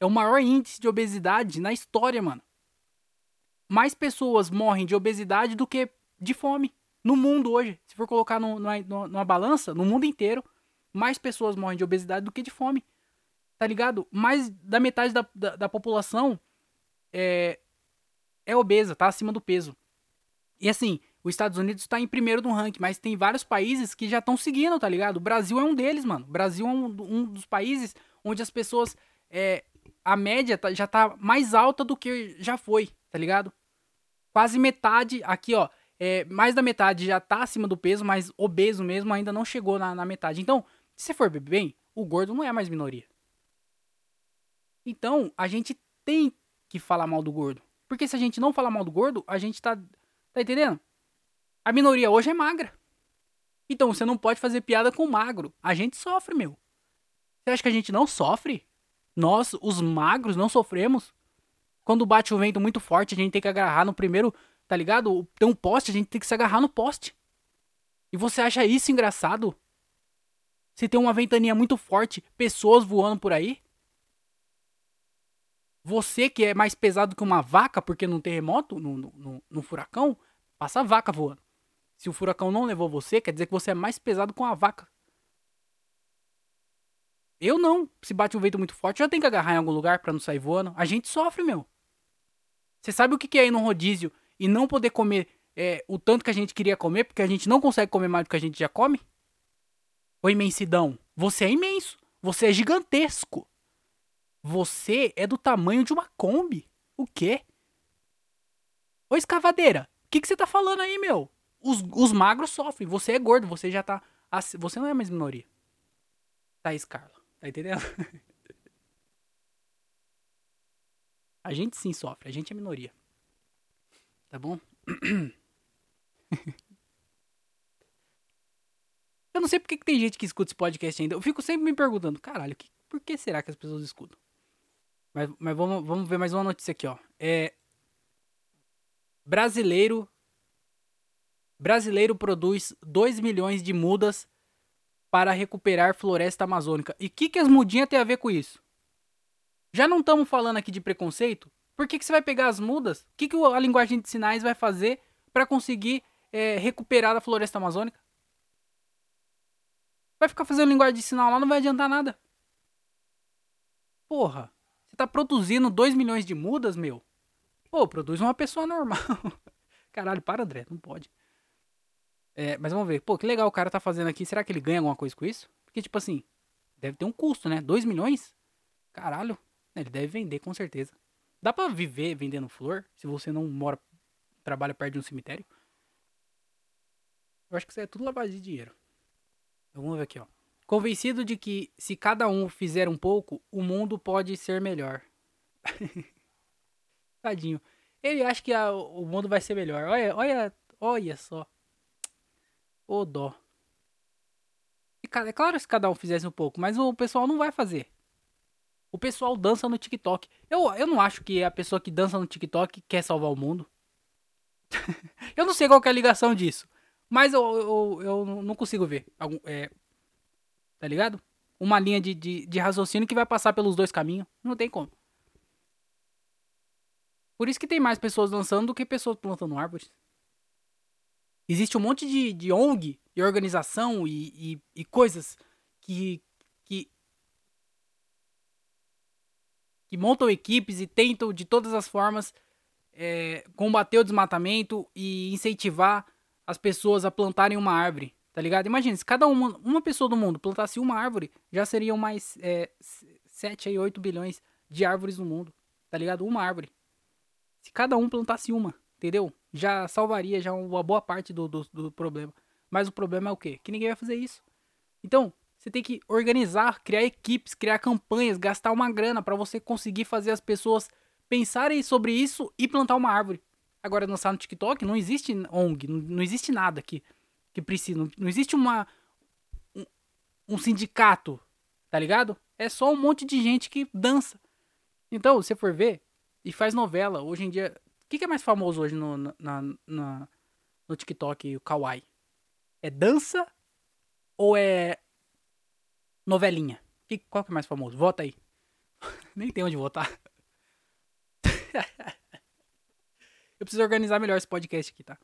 É o maior índice de obesidade na história, mano. Mais pessoas morrem de obesidade do que de fome no mundo hoje. Se for colocar no, numa, numa balança, no mundo inteiro, mais pessoas morrem de obesidade do que de fome. Tá ligado? Mais da metade da, da, da população é, é obesa, tá acima do peso. E assim, os Estados Unidos está em primeiro no ranking, mas tem vários países que já estão seguindo, tá ligado? O Brasil é um deles, mano. O Brasil é um, um dos países onde as pessoas. É, a média tá, já tá mais alta do que já foi, tá ligado? Quase metade, aqui ó, é, mais da metade já tá acima do peso, mas obeso mesmo ainda não chegou na, na metade. Então, se você for beber bem, o gordo não é mais minoria. Então, a gente tem que falar mal do gordo. Porque se a gente não falar mal do gordo, a gente tá. Tá entendendo? A minoria hoje é magra. Então você não pode fazer piada com magro. A gente sofre, meu. Você acha que a gente não sofre? Nós, os magros, não sofremos? Quando bate o vento muito forte, a gente tem que agarrar no primeiro, tá ligado? Tem um poste, a gente tem que se agarrar no poste. E você acha isso engraçado? Se tem uma ventania muito forte, pessoas voando por aí? Você que é mais pesado que uma vaca, porque num terremoto, no, no, no furacão, passa vaca voando. Se o furacão não levou você, quer dizer que você é mais pesado com a vaca. Eu não. Se bate um vento muito forte, eu tenho que agarrar em algum lugar para não sair voando. A gente sofre, meu. Você sabe o que é ir num rodízio e não poder comer é, o tanto que a gente queria comer, porque a gente não consegue comer mais do que a gente já come? Ô imensidão, você é imenso. Você é gigantesco. Você é do tamanho de uma Kombi. O quê? Ô escavadeira, o que, que você tá falando aí, meu? Os, os magros sofrem. Você é gordo, você já tá. Você não é mais minoria. Thaís Carla. Tá entendendo? a gente sim sofre, a gente é minoria. Tá bom? Eu não sei porque que tem gente que escuta esse podcast ainda. Eu fico sempre me perguntando, caralho, que, por que será que as pessoas escutam? Mas, mas vamos, vamos ver mais uma notícia aqui, ó. É, brasileiro brasileiro produz 2 milhões de mudas para recuperar floresta amazônica. E o que, que as mudinhas têm a ver com isso? Já não estamos falando aqui de preconceito? Por que, que você vai pegar as mudas? O que, que a linguagem de sinais vai fazer para conseguir é, recuperar a floresta amazônica? Vai ficar fazendo linguagem de sinal lá, não vai adiantar nada. Porra. Você tá produzindo 2 milhões de mudas, meu? Pô, produz uma pessoa normal. Caralho, para, André, não pode. É, mas vamos ver. Pô, que legal o cara tá fazendo aqui. Será que ele ganha alguma coisa com isso? Porque, tipo assim, deve ter um custo, né? 2 milhões? Caralho. Ele deve vender, com certeza. Dá pra viver vendendo flor se você não mora, trabalha perto de um cemitério? Eu acho que isso é tudo lavagem de dinheiro. Então, vamos ver aqui, ó. Convencido de que se cada um fizer um pouco, o mundo pode ser melhor. Tadinho. Ele acha que a, o mundo vai ser melhor. Olha, olha, olha só. Ô dó. É claro se cada um fizesse um pouco, mas o pessoal não vai fazer. O pessoal dança no TikTok. Eu, eu não acho que a pessoa que dança no TikTok quer salvar o mundo. eu não sei qual é a ligação disso. Mas eu, eu, eu não consigo ver. Algum, é, tá ligado? Uma linha de, de, de raciocínio que vai passar pelos dois caminhos. Não tem como. Por isso que tem mais pessoas dançando do que pessoas plantando árvores. Existe um monte de, de ONG e organização e, e, e coisas que, que, que montam equipes e tentam de todas as formas é, combater o desmatamento e incentivar as pessoas a plantarem uma árvore, tá ligado? Imagina, se cada uma, uma pessoa do mundo plantasse uma árvore, já seriam mais é, 7 a 8 bilhões de árvores no mundo, tá ligado? Uma árvore. Se cada um plantasse uma, entendeu? Já salvaria já uma boa parte do, do, do problema. Mas o problema é o quê? Que ninguém vai fazer isso. Então, você tem que organizar, criar equipes, criar campanhas, gastar uma grana para você conseguir fazer as pessoas pensarem sobre isso e plantar uma árvore. Agora, lançar no TikTok, não existe ONG, não, existe nada que, que precisa. Não, não existe uma, um, um sindicato, tá ligado? É só um monte de gente que dança. Então, se você for ver, e faz novela. Hoje em dia. O que, que é mais famoso hoje no, na, na, no TikTok, o Kawaii? É dança ou é novelinha? Que, qual que é mais famoso? Vota aí. Nem tem onde votar. Eu preciso organizar melhor esse podcast aqui, tá?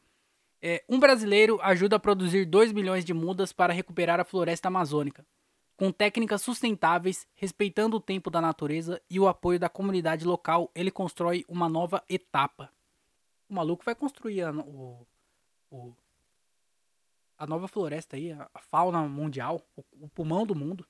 É, um brasileiro ajuda a produzir 2 milhões de mudas para recuperar a floresta amazônica com técnicas sustentáveis, respeitando o tempo da natureza e o apoio da comunidade local, ele constrói uma nova etapa. O maluco vai construir a, o, o, a nova floresta aí, a, fauna mundial, o, o pulmão do mundo.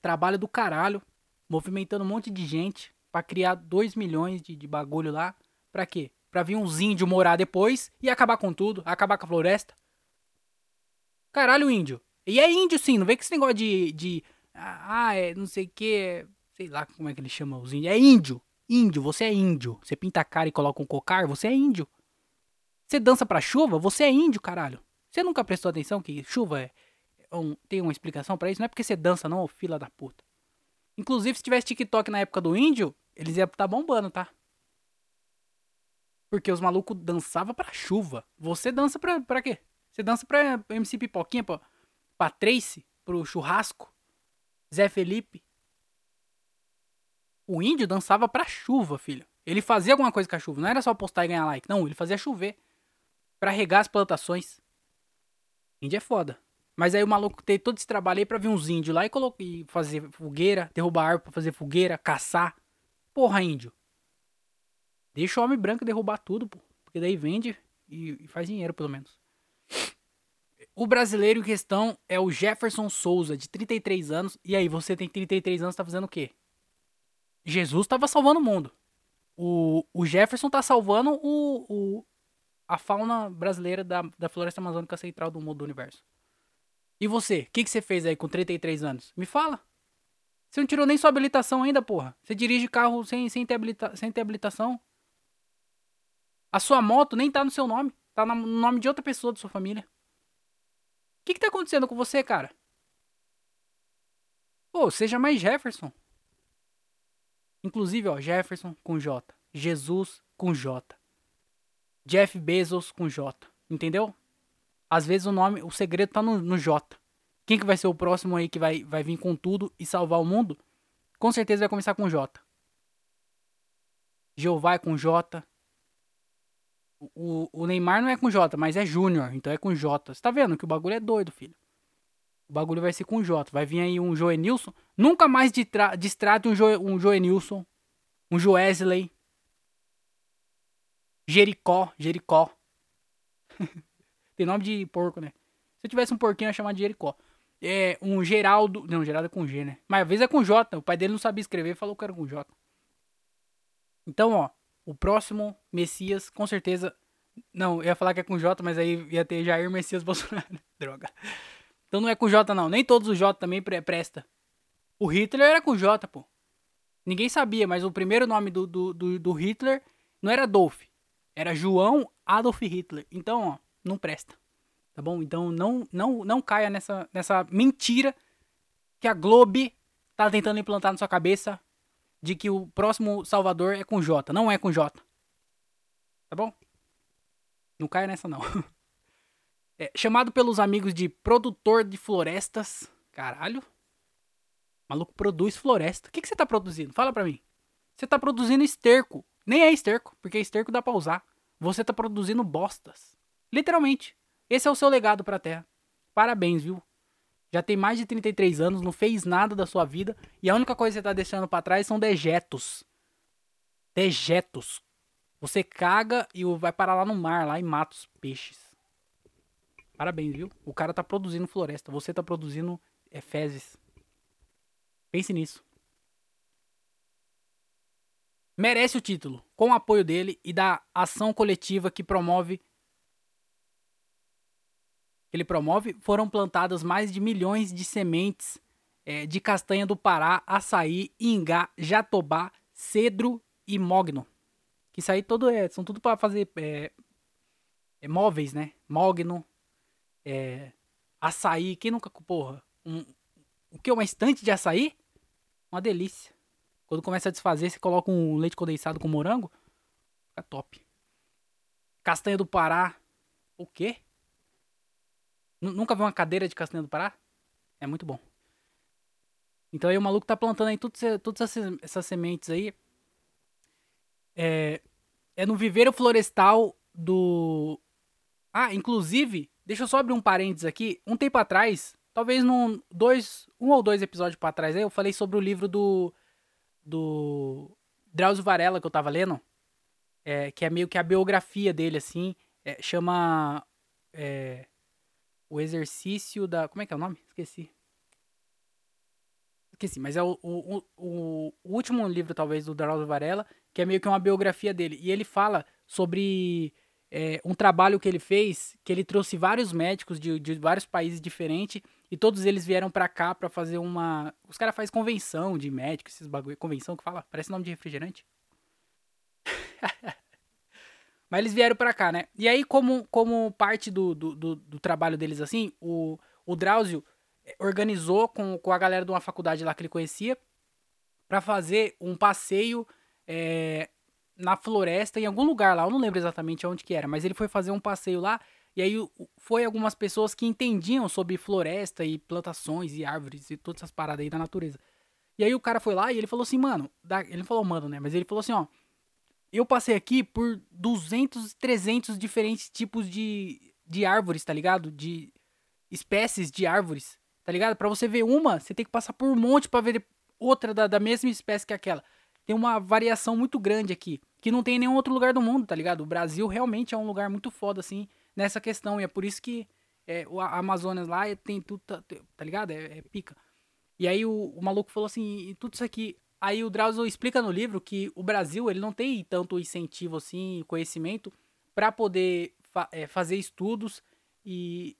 Trabalho do caralho, movimentando um monte de gente para criar 2 milhões de, de bagulho lá. Pra quê? Pra vir uns índios morar depois e acabar com tudo, acabar com a floresta. Caralho, índio. E é índio, sim. Não vem com esse negócio de. de ah, é não sei o que. Sei lá como é que ele chama os índios. É índio. Índio, você é índio. Você pinta a cara e coloca um cocar, você é índio. Você dança pra chuva, você é índio, caralho. Você nunca prestou atenção que chuva é. Um, tem uma explicação para isso? Não é porque você dança, não, fila da puta. Inclusive, se tivesse TikTok na época do índio, eles iam estar tá bombando, tá? Porque os malucos dançavam pra chuva. Você dança pra, pra quê? Você dança pra MC Pipoquinha, pô pra Tracy, pro churrasco, Zé Felipe. O índio dançava pra chuva, filho. Ele fazia alguma coisa com a chuva. Não era só postar e ganhar like. Não, ele fazia chover. para regar as plantações. Índio é foda. Mas aí o maluco teve todo esse trabalho aí pra vir uns índios lá e, colocar, e fazer fogueira, derrubar árvore pra fazer fogueira, caçar. Porra, índio. Deixa o homem branco derrubar tudo, pô. Porque daí vende e faz dinheiro, pelo menos. O brasileiro em questão é o Jefferson Souza, de 33 anos. E aí, você tem 33 anos, tá fazendo o quê? Jesus tava salvando o mundo. O, o Jefferson tá salvando o, o, a fauna brasileira da, da floresta amazônica central do mundo do universo. E você? O que, que você fez aí com 33 anos? Me fala. Você não tirou nem sua habilitação ainda, porra. Você dirige carro sem, sem, ter, habilita sem ter habilitação. A sua moto nem tá no seu nome. Tá no nome de outra pessoa da sua família que, que tá acontecendo com você, cara? Pô, seja mais Jefferson. Inclusive, ó, Jefferson com J. Jesus com J. Jeff Bezos com J. Entendeu? Às vezes o nome, o segredo tá no, no J. Quem que vai ser o próximo aí que vai, vai vir com tudo e salvar o mundo? Com certeza vai começar com J. Jeová é com J. O, o Neymar não é com J, mas é Júnior, então é com J. Você tá vendo que o bagulho é doido, filho. O bagulho vai ser com J. Vai vir aí um Joenilson. Nunca mais distrate um, jo, um Joenilson. Um Joesley. Jericó. Jericó. Tem nome de porco, né? Se eu tivesse um porquinho, eu ia chamar de Jericó. É um Geraldo. Não, Geraldo é com G, né? Mas às vezes é com J. O pai dele não sabia escrever falou que era com J. Então, ó o próximo Messias, com certeza. Não, ia falar que é com J, mas aí ia ter Jair Messias Bolsonaro. Droga. Então não é com J, não. Nem todos os J também pre presta. O Hitler era com J, pô. Ninguém sabia, mas o primeiro nome do, do, do, do Hitler não era Adolf. Era João Adolf Hitler. Então, ó, não presta. Tá bom? Então não não não caia nessa, nessa mentira que a Globo tá tentando implantar na sua cabeça de que o próximo Salvador é com J. Não é com J. Tá bom? Não caia nessa, não. É, chamado pelos amigos de produtor de florestas. Caralho. O maluco produz floresta. O que, que você tá produzindo? Fala pra mim. Você tá produzindo esterco. Nem é esterco, porque esterco dá pra usar. Você tá produzindo bostas. Literalmente. Esse é o seu legado pra terra. Parabéns, viu? Já tem mais de 33 anos, não fez nada da sua vida. E a única coisa que você tá deixando pra trás são dejetos. Dejetos. Você caga e vai parar lá no mar, lá e mata os peixes. Parabéns, viu? O cara tá produzindo floresta, você tá produzindo é, fezes. Pense nisso. Merece o título, com o apoio dele e da ação coletiva que promove ele promove, foram plantadas mais de milhões de sementes é, de castanha do Pará, açaí, ingá, jatobá, cedro e mogno. Que isso aí todo é, são tudo para fazer é, é, móveis, né? Mogno, é, açaí. Quem nunca, porra, um, o que? Uma estante de açaí? Uma delícia. Quando começa a desfazer, você coloca um leite condensado com morango. Fica top. Castanha do Pará. O quê? Nunca viu uma cadeira de castanha do Pará? É muito bom. Então aí o maluco tá plantando aí todas essas, essas sementes aí. É, é no viveiro florestal do. Ah, inclusive, deixa eu só abrir um parênteses aqui. Um tempo atrás, talvez num dois, um ou dois episódios para trás aí, eu falei sobre o livro do do Drauzio Varela que eu tava lendo, é, que é meio que a biografia dele assim, é, chama é, o exercício da, como é que é o nome? Esqueci. Esqueci, mas é o, o, o, o último livro, talvez, do Drauzio Varela, que é meio que uma biografia dele. E ele fala sobre é, um trabalho que ele fez, que ele trouxe vários médicos de, de vários países diferentes, e todos eles vieram para cá para fazer uma. Os caras fazem convenção de médicos, esses bagulho. Convenção que fala? Parece nome de refrigerante. Mas eles vieram para cá, né? E aí, como, como parte do, do, do, do trabalho deles assim, o, o Drauzio organizou com, com a galera de uma faculdade lá que ele conhecia para fazer um passeio é, na floresta, em algum lugar lá, eu não lembro exatamente onde que era, mas ele foi fazer um passeio lá, e aí foi algumas pessoas que entendiam sobre floresta e plantações e árvores e todas essas paradas aí da natureza. E aí o cara foi lá e ele falou assim, mano, ele não falou mano, né, mas ele falou assim, ó, eu passei aqui por 200, 300 diferentes tipos de, de árvores, tá ligado? De espécies de árvores, tá ligado? Para você ver uma, você tem que passar por um monte para ver outra da, da mesma espécie que aquela. Tem uma variação muito grande aqui, que não tem em nenhum outro lugar do mundo, tá ligado? O Brasil realmente é um lugar muito foda, assim, nessa questão. E é por isso que é, a Amazonas lá tem tudo, tá, tá ligado? É, é, pica. E aí o, o maluco falou assim, e tudo isso aqui. Aí o Drauzio explica no livro que o Brasil, ele não tem tanto incentivo, assim, conhecimento, para poder fa é, fazer estudos e,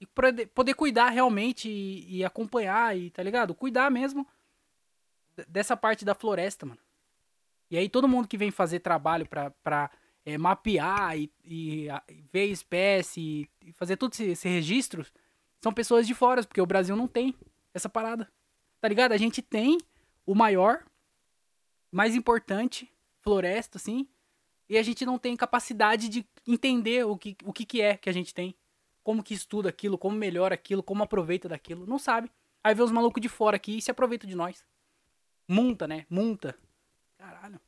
e poder cuidar realmente e, e, acompanhar, e tá ligado? Cuidar mesmo dessa parte da floresta, mano. E aí todo mundo que vem fazer trabalho pra, é, mapear e, e, e, ver espécie e fazer todos esses esse registros são pessoas de fora, porque o Brasil não tem essa parada. Tá ligado? A gente tem o maior, mais importante, floresta, assim, e a gente não tem capacidade de entender o que, o que, que é que a gente tem. Como que estuda aquilo, como melhora aquilo, como aproveita daquilo. Não sabe. Aí vê os malucos de fora aqui e se aproveita de nós. Munta, né? Munta. Caralho.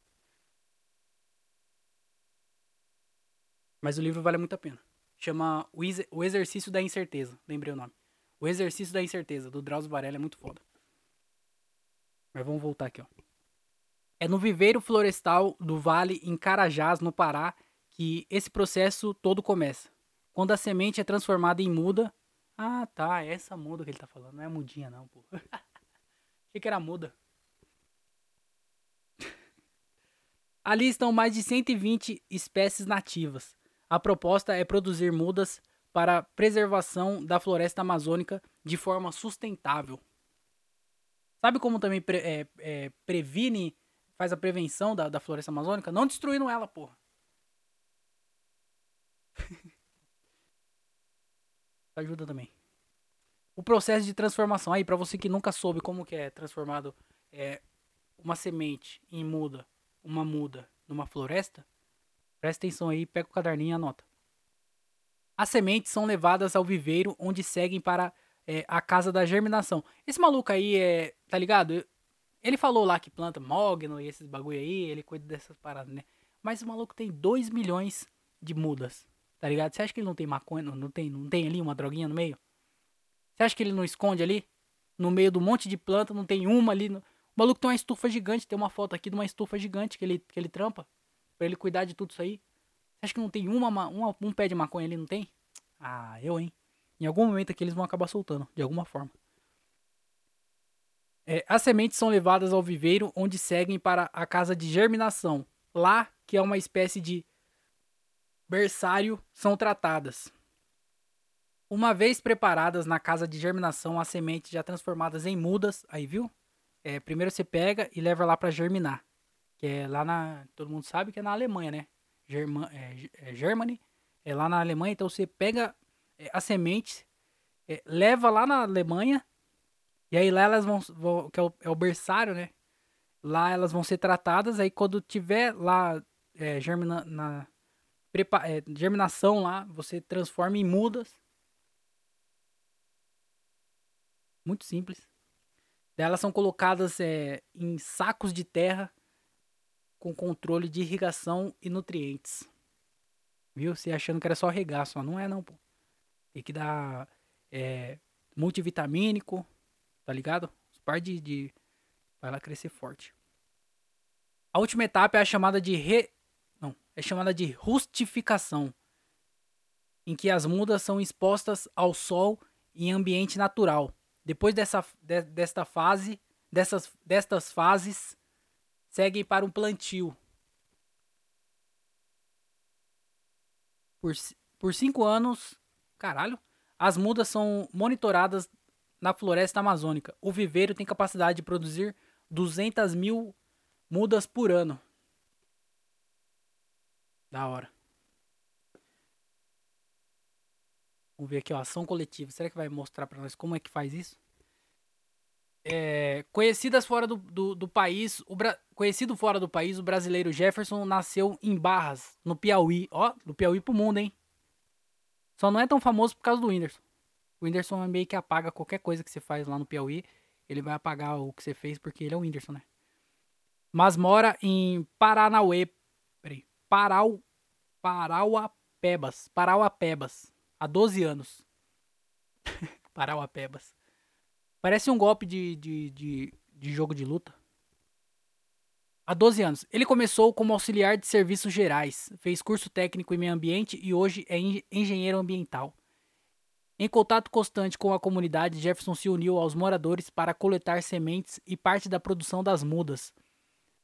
Mas o livro vale muito a pena. Chama O Exercício da Incerteza. Lembrei o nome. O Exercício da Incerteza, do Drauzio Varela, é muito foda. Mas vamos voltar aqui, ó. É no viveiro florestal do Vale, em Carajás, no Pará, que esse processo todo começa. Quando a semente é transformada em muda. Ah, tá. É essa muda que ele tá falando. Não é mudinha, não, pô. Achei que era muda. Ali estão mais de 120 espécies nativas. A proposta é produzir mudas para preservação da floresta amazônica de forma sustentável. Sabe como também pre, é, é, previne, faz a prevenção da, da floresta amazônica? Não destruindo ela, porra. Ajuda também. o processo de transformação. Aí, para você que nunca soube como que é transformado é, uma semente em muda, uma muda numa floresta, presta atenção aí, pega o caderninho e anota. As sementes são levadas ao viveiro, onde seguem para é, a casa da germinação. Esse maluco aí é, tá ligado? Ele falou lá que planta mogno e esses bagulho aí, ele cuida dessas paradas, né? Mas o maluco tem 2 milhões de mudas, tá ligado? Você acha que ele não tem maconha, não tem, não tem ali uma droguinha no meio? Você acha que ele não esconde ali? No meio do monte de planta, não tem uma ali. No... O maluco tem uma estufa gigante, tem uma foto aqui de uma estufa gigante que ele, que ele trampa. Pra ele cuidar de tudo isso aí. Você acha que não tem uma, uma, um pé de maconha ali, não tem? Ah, eu, hein? Em algum momento aqui eles vão acabar soltando, de alguma forma. É, as sementes são levadas ao viveiro, onde seguem para a casa de germinação. Lá, que é uma espécie de berçário, são tratadas. Uma vez preparadas na casa de germinação, as sementes já transformadas em mudas, aí viu? É, primeiro você pega e leva lá para germinar. Que é lá na. Todo mundo sabe que é na Alemanha, né? Germa, é, é Germany. É lá na Alemanha. Então você pega a semente, é, leva lá na Alemanha. E aí lá elas vão. vão que é o, é o, berçário, né? Lá elas vão ser tratadas. Aí quando tiver lá é, germina, na, prepa, é, germinação lá, você transforma em mudas. Muito simples. Elas são colocadas é, em sacos de terra com controle de irrigação e nutrientes. Viu? Você achando que era só regar, só não é não, pô. Tem que dar é, multivitamínico, tá ligado? Os par de, de vai lá crescer forte. A última etapa é a chamada de re... não, é chamada de rustificação, em que as mudas são expostas ao sol em ambiente natural. Depois dessa, de, desta fase, dessas, destas fases, seguem para um plantio. Por, por cinco anos, caralho, as mudas são monitoradas na floresta amazônica. O viveiro tem capacidade de produzir 200 mil mudas por ano. Da hora. Vamos ver aqui, ó, ação coletiva. Será que vai mostrar para nós como é que faz isso? É, conhecidas fora do, do, do país, o Bra... conhecido fora do país, o brasileiro Jefferson nasceu em Barras, no Piauí. Ó, do Piauí pro mundo, hein? Só não é tão famoso por causa do Whindersson. O Whindersson é meio que apaga qualquer coisa que você faz lá no Piauí. Ele vai apagar o que você fez porque ele é o Whindersson, né? Mas mora em Paranauê. Peraí. Parau, Parauapebas. Parauapebas. Há 12 anos. Parauapebas. Parece um golpe de, de, de, de jogo de luta. Há 12 anos. Ele começou como auxiliar de serviços gerais, fez curso técnico em meio ambiente e hoje é engenheiro ambiental. Em contato constante com a comunidade, Jefferson se uniu aos moradores para coletar sementes e parte da produção das mudas,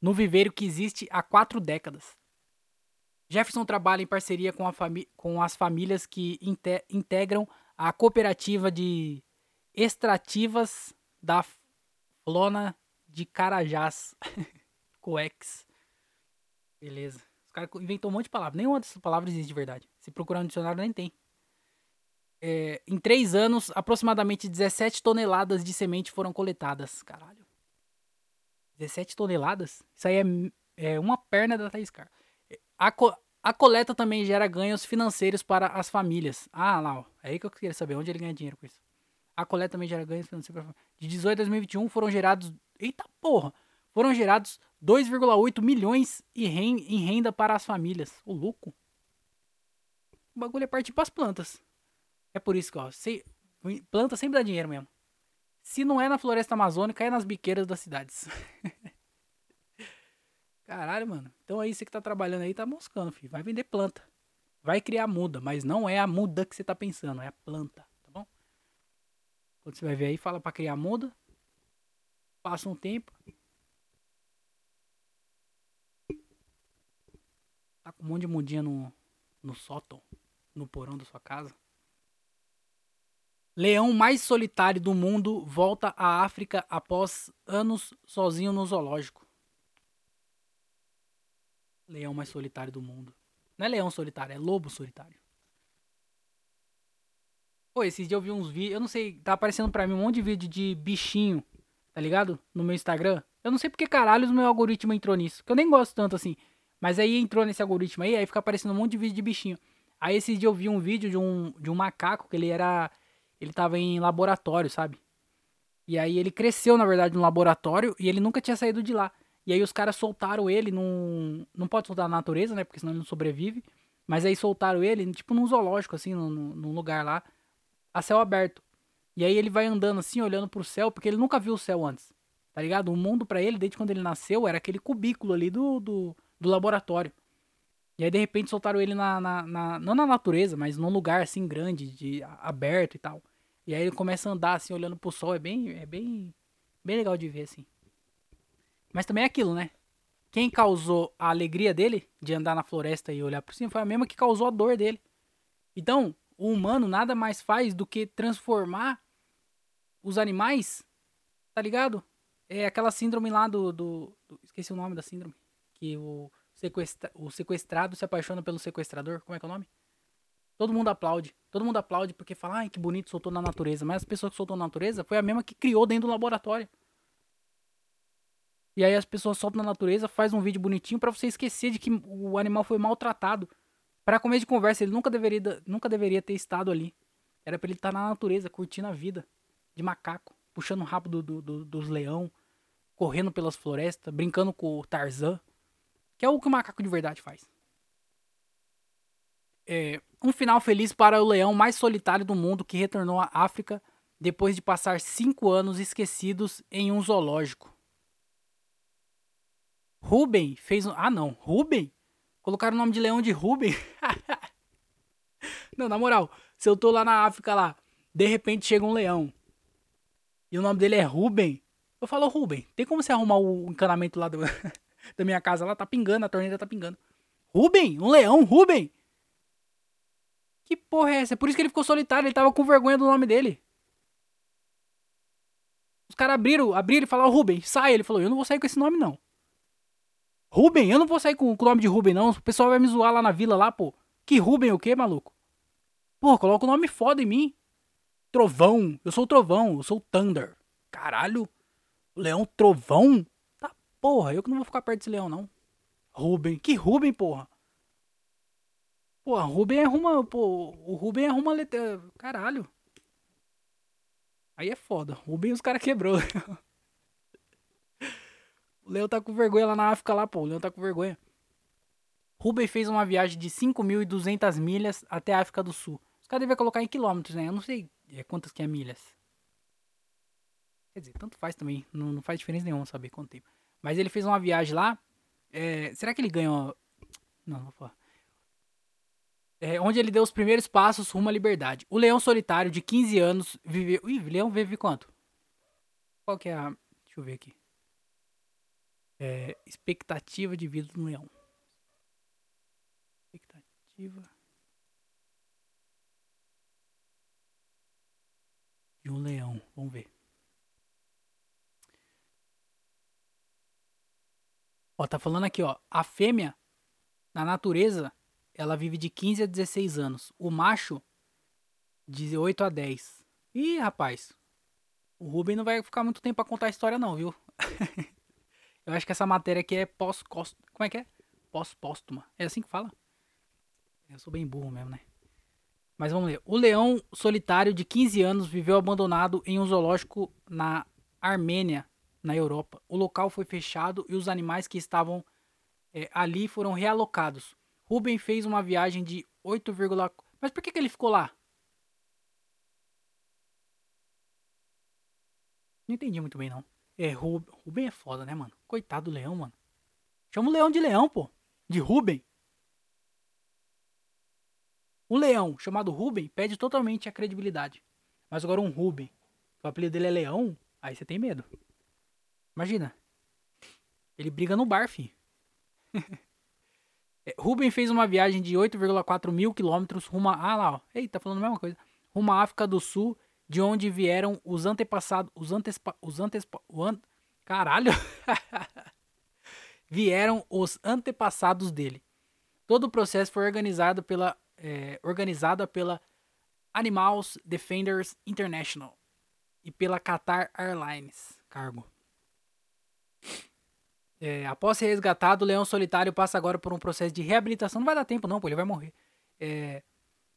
no viveiro que existe há quatro décadas. Jefferson trabalha em parceria com, com as famílias que inte integram a cooperativa de extrativas da Flona de Carajás. Coex. Beleza. Os caras inventou um monte de palavras. Nenhuma dessas palavras existe de verdade. Se procurar no dicionário, nem tem. É, em três anos, aproximadamente 17 toneladas de semente foram coletadas. Caralho. 17 toneladas? Isso aí é, é uma perna da Thaís Car. A, co a coleta também gera ganhos financeiros para as famílias. Ah, lá, ó. É aí que eu queria saber onde ele ganha dinheiro com isso. A coleta também gera ganhos financeiros. De 18 a 2021 foram gerados. Eita porra! Foram gerados 2,8 milhões em renda para as famílias. O louco. O bagulho é partir para as plantas. É por isso que, ó, se, planta sempre dá dinheiro mesmo. Se não é na floresta amazônica, é nas biqueiras das cidades. Caralho, mano. Então aí você que tá trabalhando aí tá moscando, filho. Vai vender planta. Vai criar muda, mas não é a muda que você tá pensando, é a planta, tá bom? Quando você vai ver aí, fala para criar muda. Passa um tempo, Tá com um monte de mudinha no, no sótão, no porão da sua casa. Leão mais solitário do mundo volta à África após anos sozinho no zoológico. Leão mais solitário do mundo. Não é leão solitário, é lobo solitário. Pô, esses dias eu vi uns vídeos, eu não sei, tá aparecendo pra mim um monte de vídeo de bichinho, tá ligado? No meu Instagram. Eu não sei porque caralho o meu algoritmo entrou nisso, que eu nem gosto tanto assim. Mas aí entrou nesse algoritmo aí, aí fica aparecendo um monte de vídeo de bichinho. Aí esses dias eu vi um vídeo de um, de um macaco que ele era. Ele tava em laboratório, sabe? E aí ele cresceu, na verdade, no laboratório e ele nunca tinha saído de lá. E aí os caras soltaram ele num. Não pode soltar na natureza, né? Porque senão ele não sobrevive. Mas aí soltaram ele, tipo, num zoológico, assim, num, num lugar lá, a céu aberto. E aí ele vai andando assim, olhando pro céu, porque ele nunca viu o céu antes. Tá ligado? O mundo para ele, desde quando ele nasceu, era aquele cubículo ali do, do, do laboratório. E aí, de repente, soltaram ele na, na, na, Não na natureza, mas num lugar assim grande, de, aberto e tal. E aí ele começa a andar assim, olhando pro sol. É bem. É bem. Bem legal de ver, assim. Mas também é aquilo, né? Quem causou a alegria dele de andar na floresta e olhar por cima foi a mesma que causou a dor dele. Então, o humano nada mais faz do que transformar os animais, tá ligado? É aquela síndrome lá do, do, do esqueci o nome da síndrome, que o sequestra, o sequestrado se apaixona pelo sequestrador. Como é que é o nome? Todo mundo aplaude. Todo mundo aplaude porque fala, ai, que bonito, soltou na natureza. Mas as pessoas que soltou na natureza foi a mesma que criou dentro do laboratório. E aí as pessoas soltam na natureza, faz um vídeo bonitinho para você esquecer de que o animal foi maltratado. Para começo de conversa, ele nunca deveria, nunca deveria ter estado ali. Era pra ele estar na natureza, curtindo a vida. De macaco, puxando o rabo do, do, do, dos leão, correndo pelas florestas, brincando com o Tarzan. Que é o que o macaco de verdade faz. É, um final feliz para o leão mais solitário do mundo que retornou à África depois de passar cinco anos esquecidos em um zoológico. Ruben fez um. Ah, não. Ruben? Colocaram o nome de leão de Ruben? não, na moral. Se eu tô lá na África lá, de repente chega um leão. E o nome dele é Ruben. Eu falo, Ruben, tem como você arrumar o encanamento lá do. da minha casa lá, tá pingando, a torneira tá pingando. Ruben, um leão, Ruben. Que porra é essa? É por isso que ele ficou solitário, ele tava com vergonha do nome dele. Os caras abriram, abriram e falaram, Ruben, sai. Ele falou, eu não vou sair com esse nome não. Ruben, eu não vou sair com, o nome de Ruben não, o pessoal vai me zoar lá na vila lá, pô. Que Ruben o quê, maluco? Pô, coloca o um nome foda em mim. Trovão, eu sou o Trovão, eu sou o Thunder. Caralho, Leão Trovão? Porra, eu que não vou ficar perto desse leão, não. Ruben. Que Ruben, porra? Porra, Ruben arruma. Pô, o Ruben arruma letra. Caralho. Aí é foda. Ruben os caras quebrou. o Leão tá com vergonha lá na África lá, pô. O Leão tá com vergonha. Ruben fez uma viagem de 5.200 milhas até a África do Sul. Os caras devem colocar em quilômetros, né? Eu não sei é, quantas que é milhas. Quer dizer, tanto faz também. Não, não faz diferença nenhuma saber quanto tempo. Mas ele fez uma viagem lá. É, será que ele ganhou. Não, não vou. É, onde ele deu os primeiros passos rumo à liberdade. O leão solitário de 15 anos viveu. Ih, leão vive quanto? Qual que é a. Deixa eu ver aqui. É, expectativa de vida do leão. Expectativa. De um leão. Vamos ver. Ó, tá falando aqui, ó. A fêmea, na natureza, ela vive de 15 a 16 anos. O macho, de 8 a 10. Ih, rapaz. O Ruben não vai ficar muito tempo pra contar a história, não, viu? Eu acho que essa matéria aqui é pós -cost... Como é que é? Pós-póstuma. É assim que fala? Eu sou bem burro mesmo, né? Mas vamos ler. O leão solitário de 15 anos viveu abandonado em um zoológico na Armênia na Europa. O local foi fechado e os animais que estavam é, ali foram realocados. Ruben fez uma viagem de 8, mas por que, que ele ficou lá? Não entendi muito bem, não. É, Ruben é foda, né, mano? Coitado do leão, mano. Chama o leão de leão, pô. De Ruben. Um leão chamado Ruben perde totalmente a credibilidade. Mas agora um Ruben, o apelido dele é leão, aí você tem medo. Imagina. Ele briga no bar, fi. é, Ruben fez uma viagem de 8,4 mil quilômetros rumo a... Ah lá, ó. Eita, tá falando a mesma coisa. Rumo à África do Sul, de onde vieram os antepassados... Os antespa... Os antespa... O an... Caralho! vieram os antepassados dele. Todo o processo foi organizado pela... É, organizada pela Animals Defenders International e pela Qatar Airlines cargo. É, após ser resgatado, o leão solitário passa agora por um processo de reabilitação. Não vai dar tempo, não, pô, ele vai morrer. É,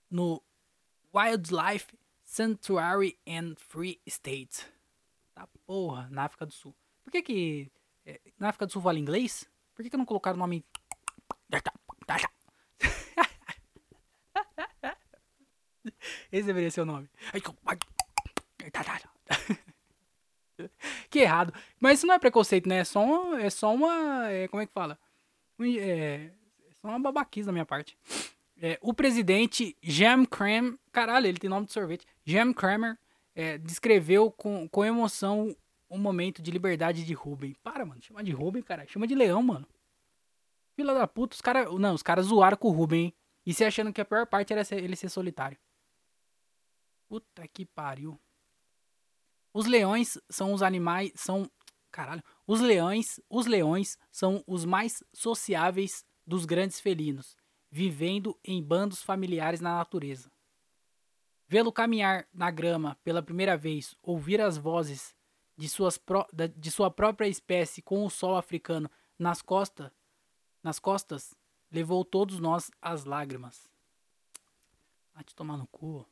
no Wildlife Sanctuary and Free State. Tá porra, na África do Sul. Por que que é, na África do Sul fala inglês? Por que que não colocaram o nome... Esse deveria ser o nome. Que errado. Mas isso não é preconceito, né? É só uma. É só uma é, como é que fala? É, é só uma babaquice da minha parte. É, o presidente Jam Cram. Caralho, ele tem nome de sorvete. Jam Cramer é, descreveu com, com emoção o momento de liberdade de Ruben. Para, mano. Chama de Ruben, cara. Chama de leão, mano. Fila da puta, os caras. Não, os caras zoaram com o Ruben, hein? E se achando que a pior parte era ele ser solitário. Puta que pariu. Os leões são os animais. São. Caralho. Os leões. Os leões são os mais sociáveis dos grandes felinos, vivendo em bandos familiares na natureza. Vê-lo caminhar na grama pela primeira vez, ouvir as vozes de, suas pro, de sua própria espécie com o sol africano nas costas, nas costas, levou todos nós às lágrimas. Vai te tomar no cu.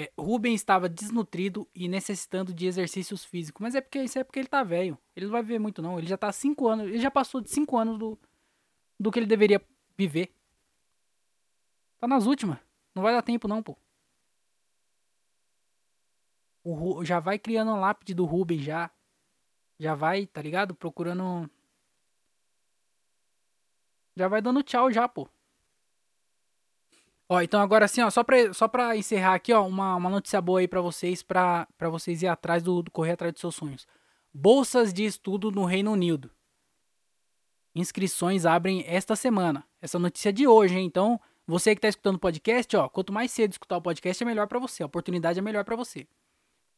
É, Ruben estava desnutrido e necessitando de exercícios físicos. Mas é porque isso é porque ele tá velho. Ele não vai viver muito, não. Ele já tá cinco anos. Ele já passou de cinco anos do, do que ele deveria viver. Tá nas últimas. Não vai dar tempo, não, pô. O, já vai criando a lápide do Ruben já. Já vai, tá ligado? Procurando. Já vai dando tchau já, pô. Ó, então agora assim, ó, só pra, só pra encerrar aqui, ó, uma, uma notícia boa aí pra vocês, pra, pra vocês ir atrás do, do correr atrás dos seus sonhos. Bolsas de estudo no Reino Unido. Inscrições abrem esta semana. Essa notícia é de hoje, hein? Então, você que tá escutando o podcast, ó, quanto mais cedo escutar o podcast, é melhor para você. A oportunidade é melhor para você.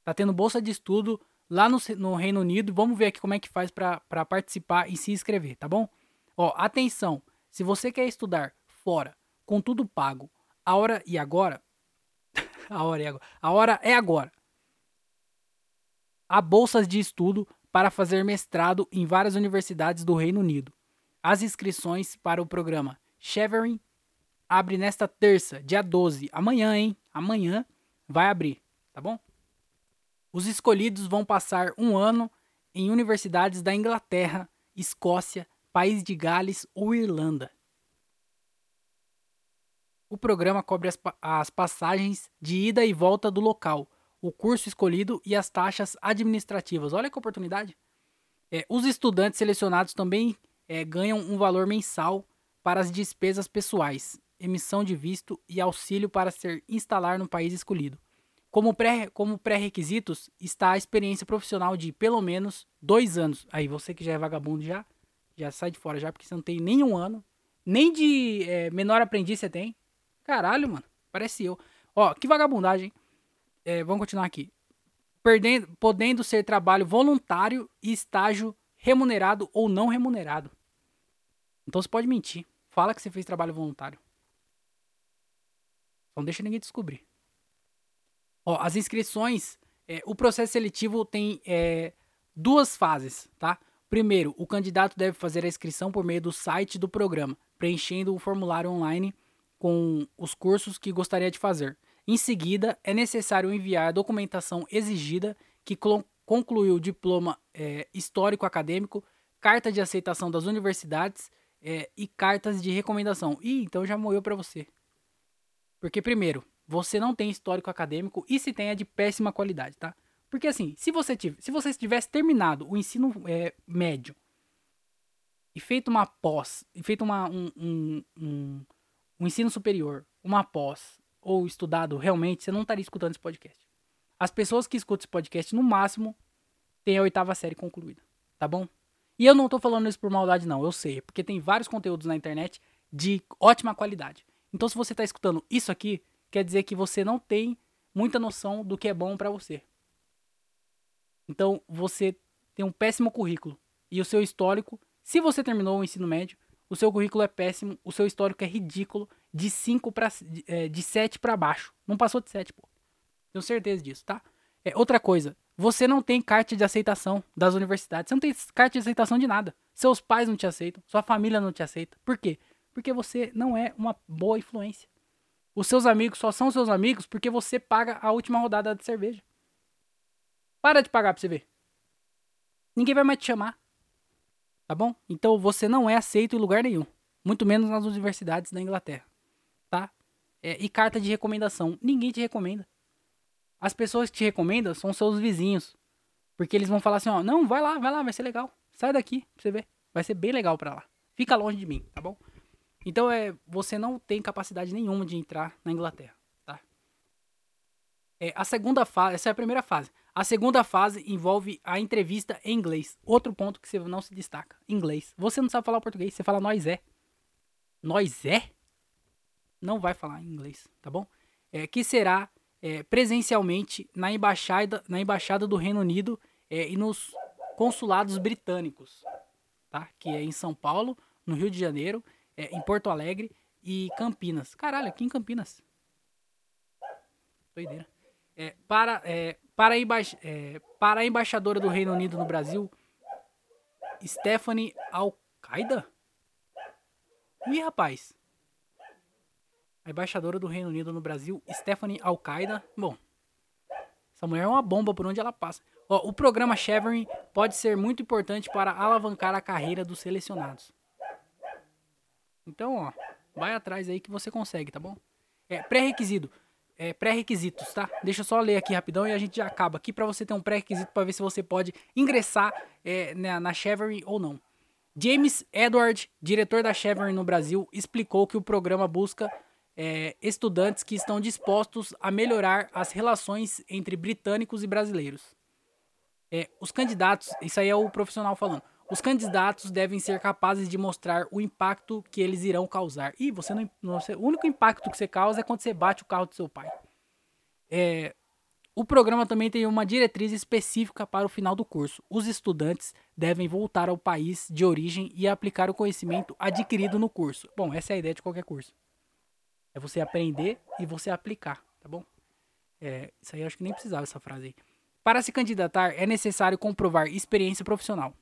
Tá tendo bolsa de estudo lá no, no Reino Unido. Vamos ver aqui como é que faz para participar e se inscrever, tá bom? Ó, atenção. Se você quer estudar fora, com tudo pago, a hora e agora. a hora é agora. A hora é agora. Há bolsas de estudo para fazer mestrado em várias universidades do Reino Unido. As inscrições para o programa Shevering abre nesta terça, dia 12. Amanhã, hein? Amanhã vai abrir, tá bom? Os escolhidos vão passar um ano em universidades da Inglaterra, Escócia, País de Gales ou Irlanda. O programa cobre as, as passagens de ida e volta do local, o curso escolhido e as taxas administrativas. Olha que oportunidade! É, os estudantes selecionados também é, ganham um valor mensal para as despesas pessoais, emissão de visto e auxílio para ser instalar no país escolhido. Como, pré, como pré-requisitos está a experiência profissional de pelo menos dois anos. Aí você que já é vagabundo já, já sai de fora já, porque você não tem nenhum ano. Nem de é, menor aprendiz você tem. Caralho, mano. Parece eu. Ó, que vagabundagem. É, vamos continuar aqui. Perdendo, podendo ser trabalho voluntário e estágio remunerado ou não remunerado. Então você pode mentir. Fala que você fez trabalho voluntário. Não deixa ninguém descobrir. Ó, as inscrições, é, o processo seletivo tem é, duas fases, tá? Primeiro, o candidato deve fazer a inscrição por meio do site do programa, preenchendo o formulário online com os cursos que gostaria de fazer. Em seguida, é necessário enviar a documentação exigida que concluiu o diploma é, histórico acadêmico, carta de aceitação das universidades é, e cartas de recomendação. Ih, então já morreu para você. Porque, primeiro, você não tem histórico acadêmico e se tem é de péssima qualidade, tá? Porque assim, se você, tivesse, se você tivesse terminado o ensino é, médio e feito uma pós, e feito uma, um, um, um, um ensino superior, uma pós, ou estudado realmente, você não estaria escutando esse podcast. As pessoas que escutam esse podcast, no máximo, têm a oitava série concluída, tá bom? E eu não tô falando isso por maldade, não, eu sei, porque tem vários conteúdos na internet de ótima qualidade. Então, se você tá escutando isso aqui, quer dizer que você não tem muita noção do que é bom para você. Então, você tem um péssimo currículo. E o seu histórico, se você terminou o ensino médio, o seu currículo é péssimo, o seu histórico é ridículo de 5 para de 7 para baixo. Não passou de 7, pô. Tenho certeza disso, tá? É, outra coisa, você não tem carta de aceitação das universidades. Você não tem carta de aceitação de nada. Seus pais não te aceitam, sua família não te aceita. Por quê? Porque você não é uma boa influência. Os seus amigos só são seus amigos porque você paga a última rodada de cerveja. Para de pagar pra você ver. Ninguém vai mais te chamar. Tá bom? Então você não é aceito em lugar nenhum. Muito menos nas universidades da Inglaterra. Tá? É, e carta de recomendação. Ninguém te recomenda. As pessoas que te recomendam são seus vizinhos. Porque eles vão falar assim, ó, não, vai lá, vai lá, vai ser legal. Sai daqui pra você ver. Vai ser bem legal pra lá. Fica longe de mim, tá bom? Então é, você não tem capacidade nenhuma de entrar na Inglaterra, tá? É, a segunda fase, essa é a primeira fase. A segunda fase envolve a entrevista em inglês. Outro ponto que você não se destaca, inglês. Você não sabe falar português, você fala nós é. Nós é? Não vai falar inglês, tá bom? É, que será é, presencialmente na embaixada, na embaixada do Reino Unido é, e nos consulados britânicos, tá? Que é em São Paulo, no Rio de Janeiro é, em Porto Alegre e Campinas. Caralho, aqui em Campinas. Doideira. É, para, é, para, a emba é, para a embaixadora do Reino Unido no Brasil, Stephanie Al-Qaeda? Ih, rapaz. A embaixadora do Reino Unido no Brasil, Stephanie Al-Qaeda. Bom, essa mulher é uma bomba por onde ela passa. Ó, o programa Chevron pode ser muito importante para alavancar a carreira dos selecionados. Então, ó, vai atrás aí que você consegue, tá bom? É, pré-requisito. É, pré-requisitos, tá? Deixa eu só ler aqui rapidão e a gente já acaba aqui para você ter um pré-requisito para ver se você pode ingressar é, na, na Chevron ou não. James Edward, diretor da Chevron no Brasil, explicou que o programa busca é, estudantes que estão dispostos a melhorar as relações entre britânicos e brasileiros. É, os candidatos, isso aí é o profissional falando. Os candidatos devem ser capazes de mostrar o impacto que eles irão causar. E você não, você, o único impacto que você causa é quando você bate o carro do seu pai. É, o programa também tem uma diretriz específica para o final do curso. Os estudantes devem voltar ao país de origem e aplicar o conhecimento adquirido no curso. Bom, essa é a ideia de qualquer curso. É você aprender e você aplicar, tá bom? É, isso aí eu acho que nem precisava essa frase aí. Para se candidatar, é necessário comprovar experiência profissional.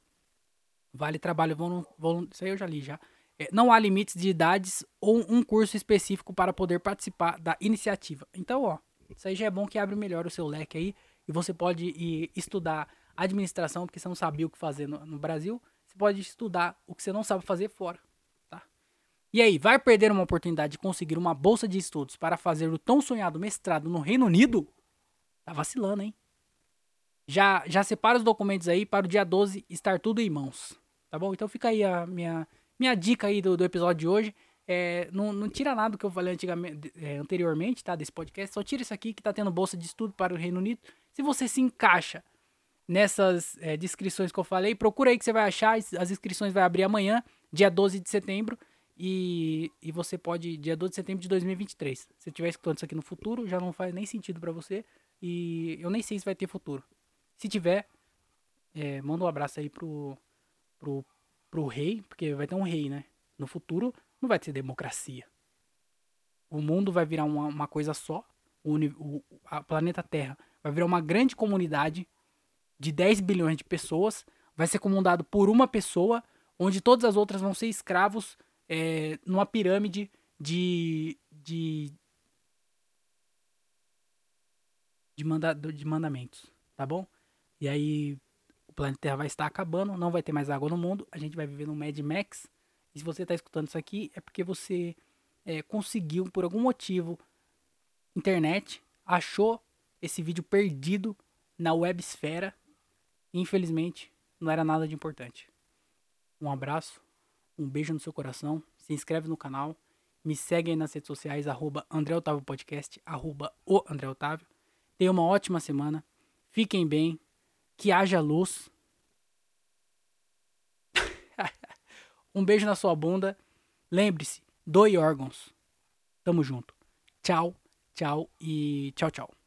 Vale trabalho voluntário. Isso aí eu já li já. É, não há limites de idades ou um curso específico para poder participar da iniciativa. Então, ó, isso aí já é bom que abre melhor o seu leque aí. E você pode ir estudar administração, porque você não sabia o que fazer no, no Brasil. Você pode estudar o que você não sabe fazer fora. Tá? E aí, vai perder uma oportunidade de conseguir uma bolsa de estudos para fazer o tão sonhado mestrado no Reino Unido? Tá vacilando, hein? Já, já separa os documentos aí para o dia 12 estar tudo em mãos. Tá bom? Então fica aí a minha, minha dica aí do, do episódio de hoje. É, não, não tira nada do que eu falei é, anteriormente, tá? Desse podcast. Só tira isso aqui que tá tendo bolsa de estudo para o Reino Unido. Se você se encaixa nessas é, descrições que eu falei, procura aí que você vai achar. As inscrições vai abrir amanhã, dia 12 de setembro. E, e você pode, dia 12 de setembro de 2023. Se você estiver escutando isso aqui no futuro, já não faz nem sentido para você. E eu nem sei se vai ter futuro. Se tiver, é, manda um abraço aí pro, pro, pro rei, porque vai ter um rei, né? No futuro não vai ter democracia. O mundo vai virar uma, uma coisa só. O, o a planeta Terra vai virar uma grande comunidade de 10 bilhões de pessoas. Vai ser comandado por uma pessoa, onde todas as outras vão ser escravos é, numa pirâmide de, de, de, de mandamentos, tá bom? E aí o planeta Terra vai estar acabando, não vai ter mais água no mundo, a gente vai viver no Mad Max. E se você está escutando isso aqui, é porque você é, conseguiu, por algum motivo, internet, achou esse vídeo perdido na websfera. E, infelizmente, não era nada de importante. Um abraço, um beijo no seu coração, se inscreve no canal, me segue aí nas redes sociais, arroba André Otávio Podcast, arroba o André Otávio. Tenha uma ótima semana, fiquem bem, que haja luz. um beijo na sua bunda. Lembre-se, doe órgãos. Tamo junto. Tchau, tchau e tchau, tchau.